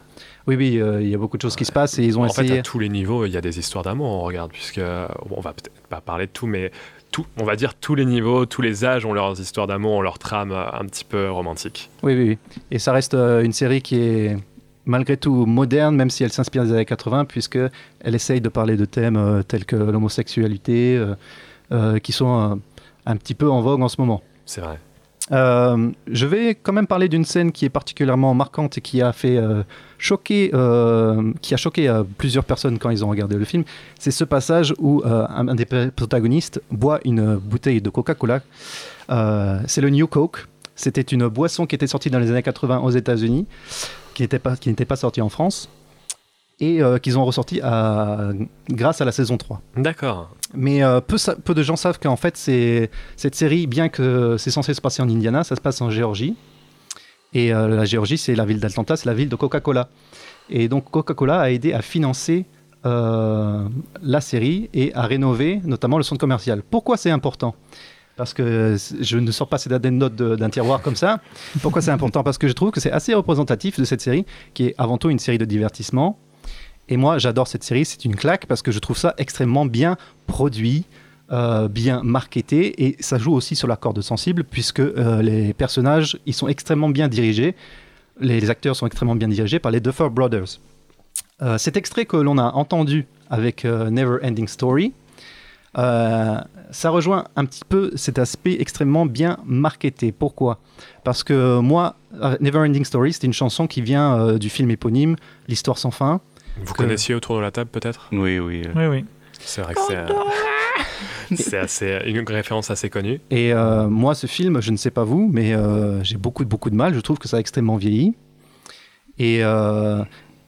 Oui, oui, euh, il y a beaucoup de choses qui se passent et ils ont en fait, essayé. à tous les niveaux, il y a des histoires d'amour, on regarde, puisque bon, on va peut-être pas parler de tout, mais tout, on va dire tous les niveaux, tous les âges ont leurs histoires d'amour, ont leur trame euh, un petit peu romantique. Oui, oui, oui. Et ça reste euh, une série qui est malgré tout moderne, même si elle s'inspire des années 80, puisque elle essaye de parler de thèmes euh, tels que l'homosexualité, euh, qui sont un petit peu en vogue en ce moment. C'est vrai. Euh, je vais quand même parler d'une scène qui est particulièrement marquante et qui a fait euh, choquer, euh, qui a choqué plusieurs personnes quand ils ont regardé le film. C'est ce passage où un, des protagonistes boit une bouteille de Coca-Cola. C'est le New Coke. C'était une boisson qui était sortie dans les années 80 aux États-Unis, qui n'était pas, qui n'était pas sortie en France, et euh, qu'ils ont ressorti à- grâce à la saison 3. D'accord. Mais euh, peu, de gens savent qu'en fait, cette série, bien que c'est censé se passer en Indiana, ça se passe en Géorgie. Et euh, la Géorgie, c'est la ville d'Atlanta, c'est la ville de Coca-Cola. Et donc Coca-Cola a aidé à financer la série et à rénover notamment le centre commercial. Pourquoi c'est important? Parce que je ne sors pas ces notes d'un tiroir comme ça. Pourquoi c'est important? Parce que je trouve que c'est assez représentatif de cette série, qui est avant tout une série de divertissement. Et moi, j'adore cette série, c'est une claque parce que je trouve ça extrêmement bien produit, euh, bien marketé, et ça joue aussi sur la corde sensible puisque euh, les personnages, ils sont extrêmement bien dirigés, les, acteurs sont extrêmement bien dirigés par les Duffer Brothers. Euh, cet extrait que l'on a entendu avec Never Ending Story, ça rejoint un petit peu cet aspect extrêmement bien marketé. Pourquoi? Parce que moi, Never Ending Story, c'est une chanson qui vient du film éponyme, L'Histoire sans fin. Vous que- connaissiez autour de la table peut-être? Oui, oui. Oui, oui. C'est vrai que c'est, euh, c'est assez, une référence assez connue. Et euh, moi, ce film, je ne sais pas vous, mais euh, j'ai beaucoup, beaucoup de mal. Je trouve que ça a extrêmement vieilli. Et, euh,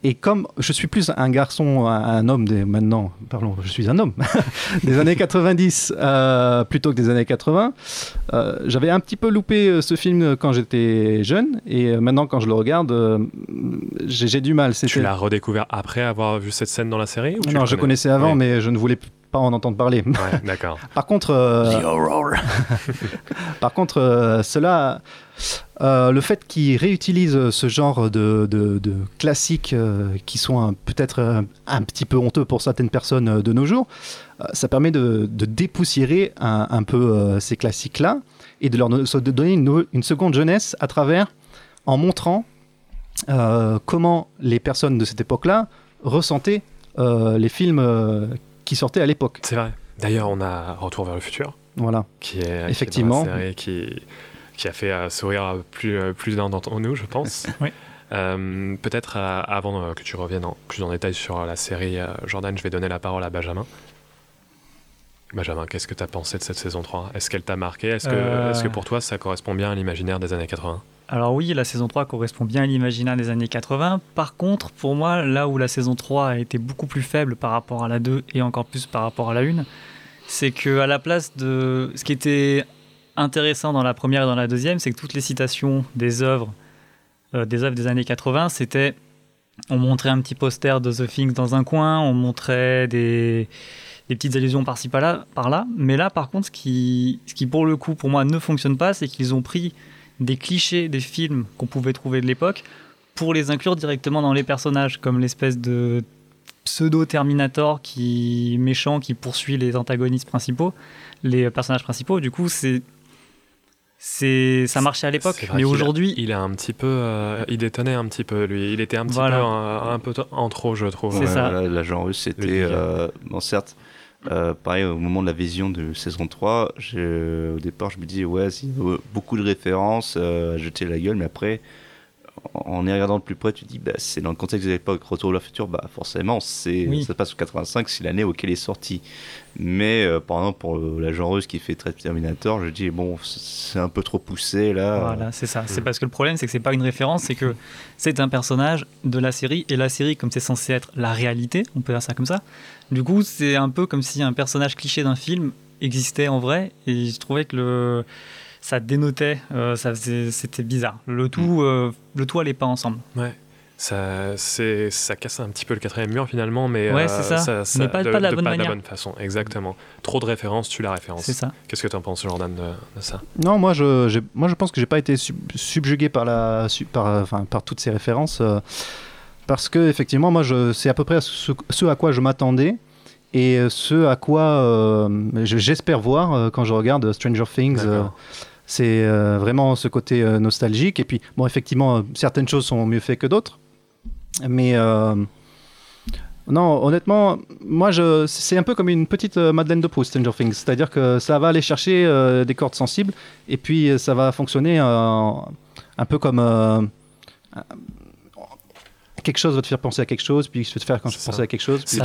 et comme je suis plus un garçon, un, homme des maintenant, pardon, je suis un homme des années 90 euh, plutôt que des années 80, euh, j'avais un petit peu loupé euh, ce film quand j'étais jeune. Et maintenant, quand je le regarde, euh, j'ai du mal. Tu l'as redécouvert après avoir vu cette scène dans la série ou non, je connais connaissais avant, mais je ne voulais pas en entendre parler. Ouais, d'accord. Par contre, euh, par contre, euh, cela, euh, le fait qu'ils réutilisent ce genre de, de- de classiques euh, qui sont peut-être un, un petit peu honteux pour certaines personnes euh, de nos jours, euh, ça permet de, de dépoussiérer un, un peu euh, ces classiques-là et de leur donner une, une seconde jeunesse à travers, en montrant euh, comment les personnes de cette époque-là ressentaient euh, les films euh, qui sortaient à l'époque. C'est vrai. D'ailleurs, on a Retour vers le futur, Voilà. qui est, qui est dans Effectivement. la série qui, qui a fait euh, sourire plus, euh, plus d'un d'entre nous, je pense. Oui. Euh, Peut-être euh, avant euh, que tu reviennes en, plus en détail sur la série, Jordan, je vais donner la parole à Benjamin. Benjamin, qu'est-ce que tu as pensé de cette saison 3 Est-ce qu'elle t'a marqué? Est-ce que, est-ce que pour toi ça correspond bien à l'imaginaire des années 80 Alors oui, la saison 3 correspond bien à l'imaginaire des années 80. Par contre, pour moi, là où la saison 3 a été beaucoup plus faible par rapport à la 2 et encore plus par rapport à la 1, c'est que à la place de ce qui était intéressant dans la première et dans la deuxième, c'est que toutes les citations des œuvres euh, des œuvres des années 80, c'était on montrait un petit poster de The Things dans un coin, on montrait des, des petites allusions par-ci par-là, par-là. Mais là, par contre, ce qui, ce qui pour le coup, pour moi, ne fonctionne pas, c'est qu'ils ont pris des clichés des films qu'on pouvait trouver de l'époque pour les inclure directement dans les personnages, comme l'espèce de pseudo-Terminator qui méchant qui poursuit les antagonistes principaux, les personnages principaux. Du coup, c'est c'est ça marchait à l'époque, mais aujourd'hui, il a un petit peu, euh, il détonnait un petit peu lui. Il était un petit Voilà. peu un, un peu en trop, je trouve. Ouais, voilà, L'agent russe, c'était. Euh, bon, certes, euh, pareil, au moment de la vision de saison 3, j'ai- au départ, je me dis, ouais, il y a beaucoup de références euh, à jeter la gueule, mais après, en y regardant de plus près, tu dis, bah, c'est dans le contexte de l'époque, Retour vers le futur, bah, forcément, c'est, Oui. ça se passe en 85, c'est l'année auquel il est sorti. Mais, euh, par exemple, pour le- l'agent russe qui fait très Terminator, je dis, bon, c'est un peu trop poussé, là. Voilà, c'est ça. C'est parce que le problème, c'est que c'est pas une référence, c'est que c'est un personnage de la série et la série, comme c'est censé être la réalité, on peut dire ça comme ça. Du coup, c'est un peu comme si un personnage cliché d'un film existait en vrai et je trouvais que le ça dénotait, euh, ça faisait- c'était bizarre. Le tout, euh, le tout allait pas ensemble. Ouais. Ça, c'est, ça casse un petit peu le quatrième mur finalement, mais Ouais, euh, c'est ça. Mais pas- de, pas de la bonne pas manière. façon. Exactement. Trop de références, tu la références. C'est ça. Qu'est-ce que tu en penses, Jordan, de, de ça? Non, moi je, j'ai- moi je pense que j'ai pas été sub- subjugué par la, par, euh, enfin, par toutes ces références, euh, parce que effectivement, moi je, c'est à peu près ce, ce à quoi je m'attendais et ce à quoi euh, je- j'espère voir euh, quand je regarde Stranger Things. C'est euh, vraiment ce côté euh, nostalgique et puis bon, effectivement, euh, certaines choses sont mieux faites que d'autres, mais non, honnêtement, moi, je, c'est un peu comme une petite Madeleine de Proust, Stranger Things. C'est-à-dire que ça va aller chercher des cordes sensibles et puis ça va fonctionner un peu comme. Quelque chose va te faire penser à quelque chose, puis je vais te faire quand je penser ça. à quelque chose. C'est,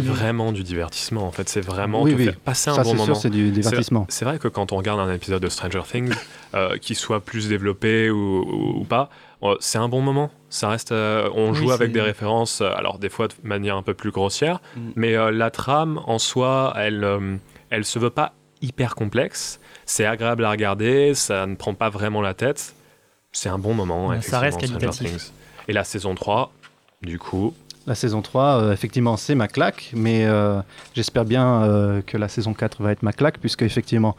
vraiment du divertissement en fait. C'est vraiment Oui, te oui. faire passer un Ça, bon moment. c'est du divertissement. C'est, vrai que quand on regarde un épisode de Stranger Things, euh, qu'il soit plus développé ou, ou- ou pas, euh, c'est un bon moment. Ça reste, euh, on Oui, joue avec des références, euh, alors des fois de manière un peu plus grossière, Mm. mais euh, la trame en soi, elle, euh, elle se veut pas hyper complexe. C'est agréable à regarder, ça ne prend pas vraiment la tête. C'est un bon moment. Ouais, ça reste qualitatif. Et la saison 3, du coup, La saison 3, euh, effectivement, c'est ma claque, mais euh, j'espère bien euh, que la saison 4 va être ma claque, puisque effectivement,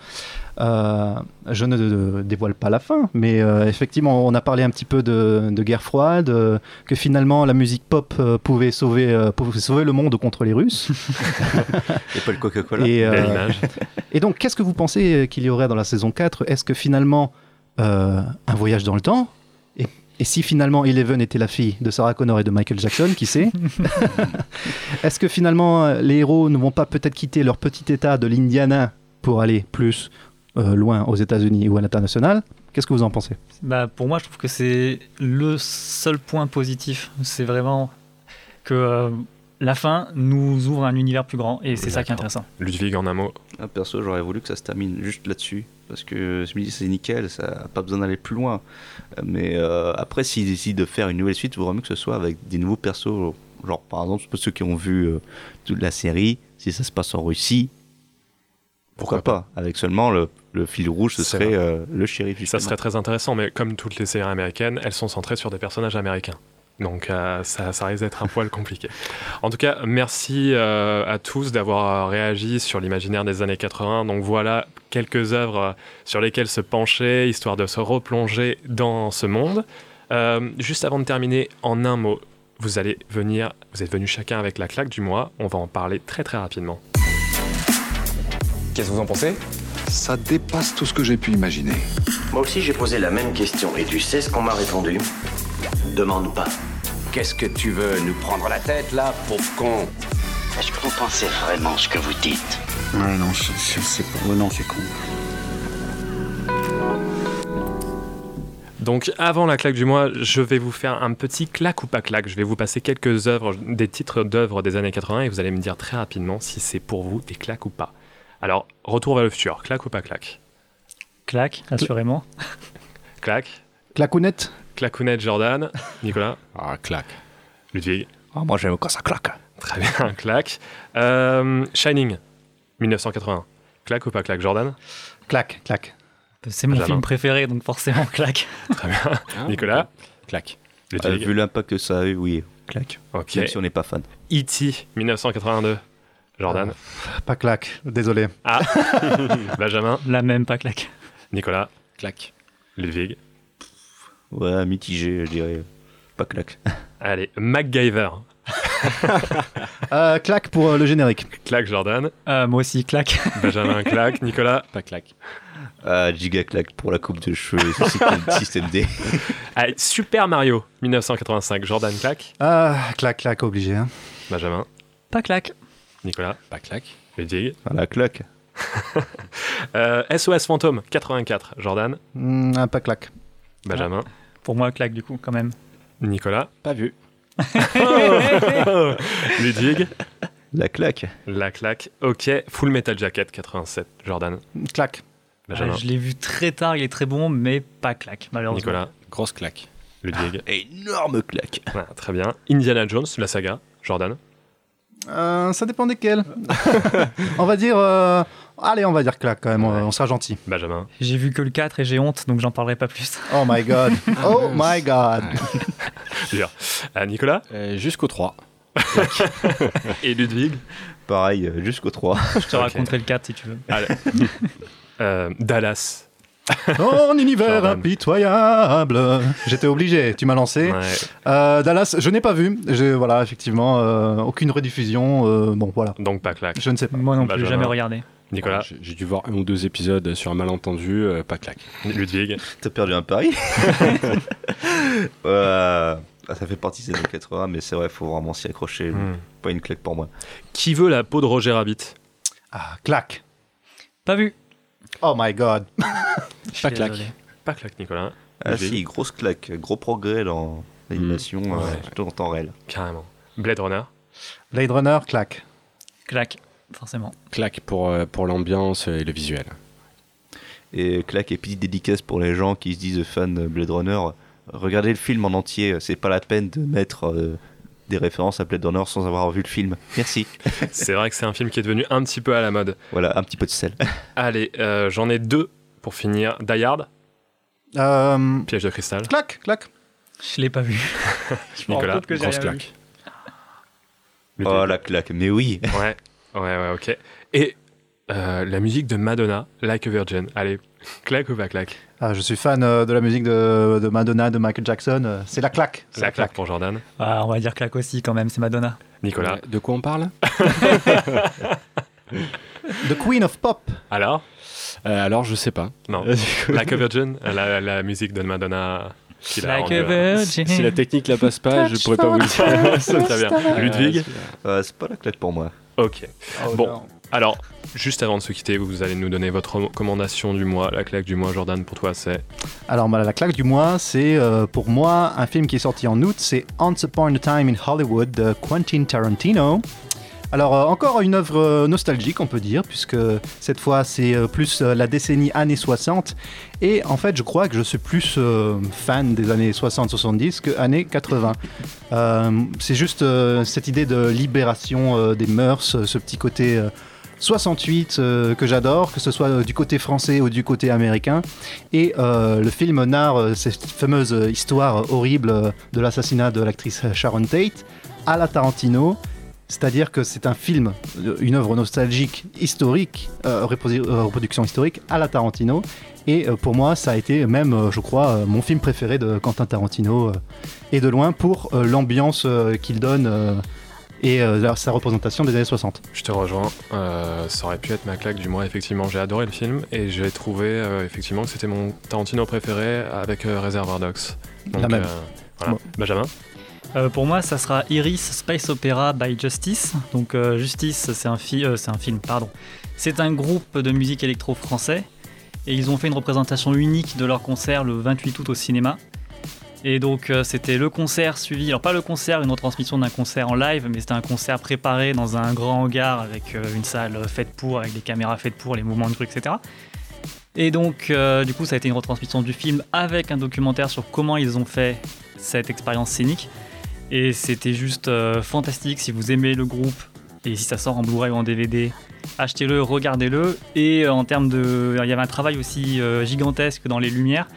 euh, je ne de- dévoile pas la fin, mais euh, effectivement, on a parlé un petit peu de, de guerre froide, euh, que finalement la musique pop euh, pouvait, sauver, euh, pouvait sauver le monde contre les Russes. Et pas le Coca-Cola. Et, euh, belle image. et donc, qu'est-ce que vous pensez qu'il y aurait dans la saison 4 Est-ce que finalement, euh, un voyage dans le temps et, si finalement Eleven était la fille de Sarah Connor et de Michael Jackson, qui sait Est-ce que finalement euh, les héros ne vont pas peut-être quitter leur petit état de l'Indiana pour aller plus euh, loin aux États-Unis ou à l'international? Qu'est-ce que vous en pensez? Bah, pour moi, je trouve que c'est le seul point positif. C'est vraiment que euh, la fin nous ouvre un univers plus grand et c'est ça qui est intéressant. Ludwig en un mot. Ah, perso, j'aurais voulu que ça se termine juste là-dessus. Parce que je me dis, c'est nickel, ça n'a pas besoin d'aller plus loin. Mais euh, après, s'ils décident de faire une nouvelle suite, il vaudrait mieux que ce soit avec des nouveaux persos. Genre, par exemple, ceux qui ont vu euh, toute la série, si ça se passe en Russie, pourquoi, pas? Avec seulement le, le fil rouge, ce serait euh, le shérif. Ça serait très intéressant, mais comme toutes les séries américaines, elles sont centrées sur des personnages américains. Donc euh, ça, ça risque d'être un poil compliqué. En tout cas, merci euh, à tous d'avoir réagi sur l'imaginaire des années 80. Donc voilà quelques œuvres euh, sur lesquelles se pencher, histoire de se replonger dans ce monde. Euh, juste avant de terminer, en un mot, vous allez venir, vous êtes venus chacun avec la claque du mois. On va en parler très très rapidement. Qu'est-ce que vous en pensez? Ça dépasse tout ce que j'ai pu imaginer. Moi aussi, j'ai posé la même question et tu sais ce qu'on m'a répondu? Demande pas. Qu'est-ce que tu veux Nous prendre la tête, là, pauvre con? Est-ce que vous pensez vraiment ce que vous dites? Ouais, non, je, je sais pas. Ouais, non, c'est con. Donc avant la claque du mois, je vais vous faire un petit claque ou pas claque. Je vais vous passer quelques œuvres, des titres d'œuvres des années 80 et vous allez me dire très rapidement si c'est pour vous des claques ou pas. Alors, retour vers le futur, claque ou pas claque? Claque, assurément. Claque? Clacounette Clacounette Jordan. Nicolas Ah, claque. Ludwig Ah, moi, j'aime quand ça claque. Très bien, claque. Euh, Shining, 1981. Claque ou pas claque Jordan? Claque, claque. C'est mon film préféré, donc forcément claque. Très bien. Nicolas? Claque. Euh, Ludwig vu l'impact que ça a eu, oui, claque. Ok. Même si on n'est pas fan. E.T., 1982. Jordan? Pas claque, désolé. Ah Benjamin? La même, pas claque. Nicolas? Claque. Ludwig? Ouais, mitigé, je dirais. Pas claque. Allez, MacGyver. Euh, claque pour euh, le générique. Claque Jordan. Euh, moi aussi, claque. Benjamin claque. Nicolas Pas claque. Ah, giga claque pour la coupe de cheveux et ce système, système D. Allez, Super Mario, 1985. Jordan claque. Ah, claque, claque, obligé. hein. Benjamin. Pas claque. Nicolas. Pas claque. Ludwig. Ah, la claque. Euh, SOS Fantôme, 84. Jordan. Ah, pas claque. Benjamin. Pour moi, claque du coup, quand même. Nicolas. Pas vu. Ludwig. La claque. La claque. Ok. Full Metal Jacket, 87. Jordan. Claque. Benjamin. Euh, je l'ai vu très tard, il est très bon, mais pas claque, malheureusement. Nicolas. Grosse claque. Ludwig. Énorme claque. Très bien. Indiana Jones, la saga. Jordan. Euh, ça dépend desquels. on va dire. euh, Allez, on va dire claque quand même, on- on sera gentil. Benjamin. J'ai vu que le 4 et j'ai honte, donc j'en parlerai pas plus. Oh my god. Oh my god. Dur. Euh, Nicolas. Euh, Jusqu'au 3. Et Ludwig. Pareil, jusqu'au 3. Je te raconterai le 4 si tu veux. Allez. Euh, Dallas. Ton univers Jordan. impitoyable. J'étais obligé, tu m'as lancé. Ouais. Euh, Dallas, je n'ai pas vu. J'ai- Voilà, effectivement, euh, aucune rediffusion. euh, bon, voilà. Donc pas claque. Je ne sais pas. Moi non plus, Benjamin. jamais regardé. Nicolas. J'ai j'ai dû voir un ou deux épisodes sur un malentendu. euh, pas claque. Ludwig. T'as perdu un pari Euh, ah, Ça fait partie des années 80, mais c'est vrai, faut vraiment s'y accrocher. Hmm. Pas une claque pour moi. Qui veut la peau de Roger Rabbit? Ah, claque. Pas vu. Oh my god. Pas claque. Pas claque, Nicolas. Ah si, grosse claque, gros progrès dans l'animation, Mm. euh, tout en temps réel. Carrément. Blade Runner. Blade Runner, claque. Claque, forcément. Claque pour, euh, pour l'ambiance et le visuel. Et claque et petite dédicace pour les gens qui se disent fans de Blade Runner. Regardez le film en entier, c'est pas la peine de mettre euh, des références à Blade Runner sans avoir vu le film. Merci. C'est vrai que c'est un film qui est devenu un petit peu à la mode. voilà, un petit peu de sel. Allez, euh, j'en ai deux pour finir. Die Hard, Euh, Piège de cristal. claque, claque. Je l'ai pas vu. je Nicolas, que Grosse vu. claque. Oh la claque, mais oui. Ouais, ouais, ouais, ok. Et euh, la musique de Madonna, Like a Virgin. Allez, claque ou pas claque? Ah, je suis fan euh, de la musique de, de Madonna, de Michael Jackson. euh, C'est la claque. C'est La claque pour Jordan. Ah, on va dire claque aussi quand même, c'est Madonna. Nicolas. De quoi on parle? The Queen of Pop. Alors? Euh, Alors, je sais pas. Non. like a Virgin, la, la musique de Madonna. qui l'a Like a virgin. Si la technique la passe pas, je pourrais pas vous le dire. Bien. Ludwig? Euh, c'est pas la claque pour moi. Ok. Oh, bon, non. Alors, juste avant de se quitter, vous allez nous donner votre recommandation du mois. La claque du mois, Jordan, pour toi, c'est. Alors, bah, la claque du mois, c'est euh, pour moi un film qui est sorti en août. C'est Once Upon a Time in Hollywood de Quentin Tarantino. Alors, euh, encore une œuvre euh, nostalgique, on peut dire, puisque cette fois, c'est plus la décennie années 60. Et en fait, je crois que je suis plus fan des années 60-70 que années 80. Euh, c'est juste cette idée de libération des mœurs, ce petit côté 68 euh, que j'adore, que ce soit euh, du côté français ou du côté américain. Et euh, le film narre cette fameuse histoire horrible de l'assassinat de l'actrice Sharon Tate à la Tarantino. C'est-à-dire que c'est un film, une œuvre nostalgique, historique, reprodu- reproduction historique à la Tarantino. Et pour moi, ça a été même, je crois, mon film préféré de Quentin Tarantino, et de loin, pour l'ambiance qu'il donne et euh, sa représentation des années 60. Je te rejoins. Euh, ça aurait pu être ma claque du mois, effectivement. J'ai adoré le film et j'ai trouvé euh, effectivement que c'était mon Tarantino préféré avec euh, Reservoir Dogs. La même. voilà. Bon. Benjamin Euh, pour moi, ça sera Iris Space Opera by Justice. Donc euh, Justice, c'est un, fi- euh, un film, pardon. C'est un groupe de musique électro français et ils ont fait une représentation unique de leur concert le 28 août au cinéma. Et donc euh, c'était le concert suivi, alors pas le concert, une retransmission d'un concert en live, mais c'était un concert préparé dans un grand hangar avec euh, une salle faite pour, avec des caméras faites pour, les mouvements de grue, etc. Et donc, euh, du coup, ça a été une retransmission du film avec un documentaire sur comment ils ont fait cette expérience scénique. Et c'était juste euh, fantastique. Si vous aimez le groupe et si ça sort en Blu-ray ou en DVD, achetez-le, regardez-le. Et euh, en termes de. Il y avait un travail aussi euh, gigantesque dans les lumières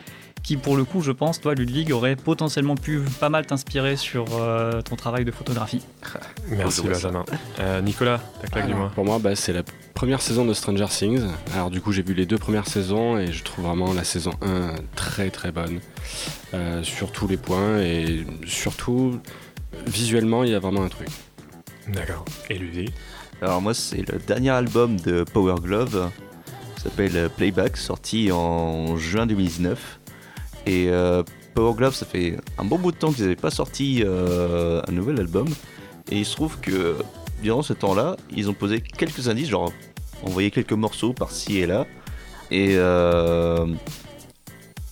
qui, pour le coup, je pense, toi, Ludwig, aurait potentiellement pu pas mal t'inspirer sur euh, ton travail de photographie. Merci Benjamin. Euh, Nicolas, ta claque du Alors, mois Pour moi, bah, c'est la première saison de Stranger Things. Alors du coup, j'ai vu les deux premières saisons et je trouve vraiment la saison 1 très très bonne euh, sur tous les points et surtout visuellement, il y a vraiment un truc. D'accord. Et Ludwig? Alors moi c'est le dernier album de Power Glove, qui s'appelle Playback, sorti en juin 2019. Et euh, Power Glove, ça fait un bon bout de temps qu'ils n'avaient pas sorti euh, un nouvel album. Et il se trouve que durant ce temps-là, ils ont posé quelques indices, genre envoyé quelques morceaux par-ci et là. Et euh,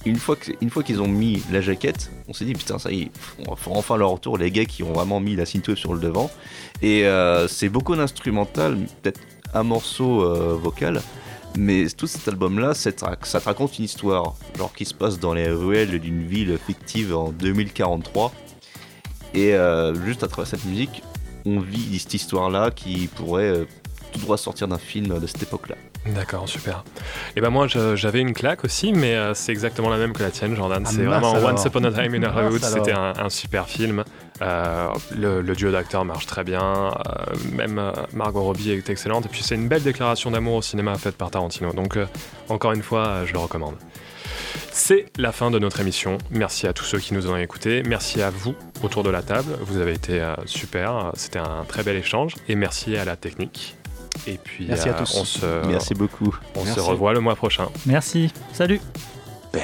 une fois qu'ils ont mis la jaquette, on s'est dit putain ça y est, on fera enfin leur retour les gars qui ont vraiment mis la synthwave sur le devant. Et c'est beaucoup d'instrumental, peut-être un morceau vocal, mais tout cet album-là, ça te raconte une histoire, genre qui se passe dans les ruelles d'une ville fictive en 2043. Et euh, juste à travers cette musique, on vit cette histoire-là qui pourrait euh, tout droit sortir d'un film de cette époque-là. D'accord, super. Et ben moi j'avais une claque aussi, mais euh, c'est exactement la même que la tienne, Jordan. Ah, c'est vraiment alors. Once Upon a Time in Hollywood. C'était un, un super film. Euh, le, le duo d'acteurs marche très bien. euh, même Margot Robbie est excellente. Et puis c'est une belle déclaration d'amour au cinéma faite par Tarantino. Donc encore une fois, je le recommande. C'est la fin de notre émission. Merci à tous ceux qui nous ont écoutés. Merci à vous autour de la table. Vous avez été super. C'était un très bel échange. Et merci à la technique. Et puis Merci à euh, tous. on se Merci beaucoup. on Merci. se revoit le mois prochain. Merci, salut Bang.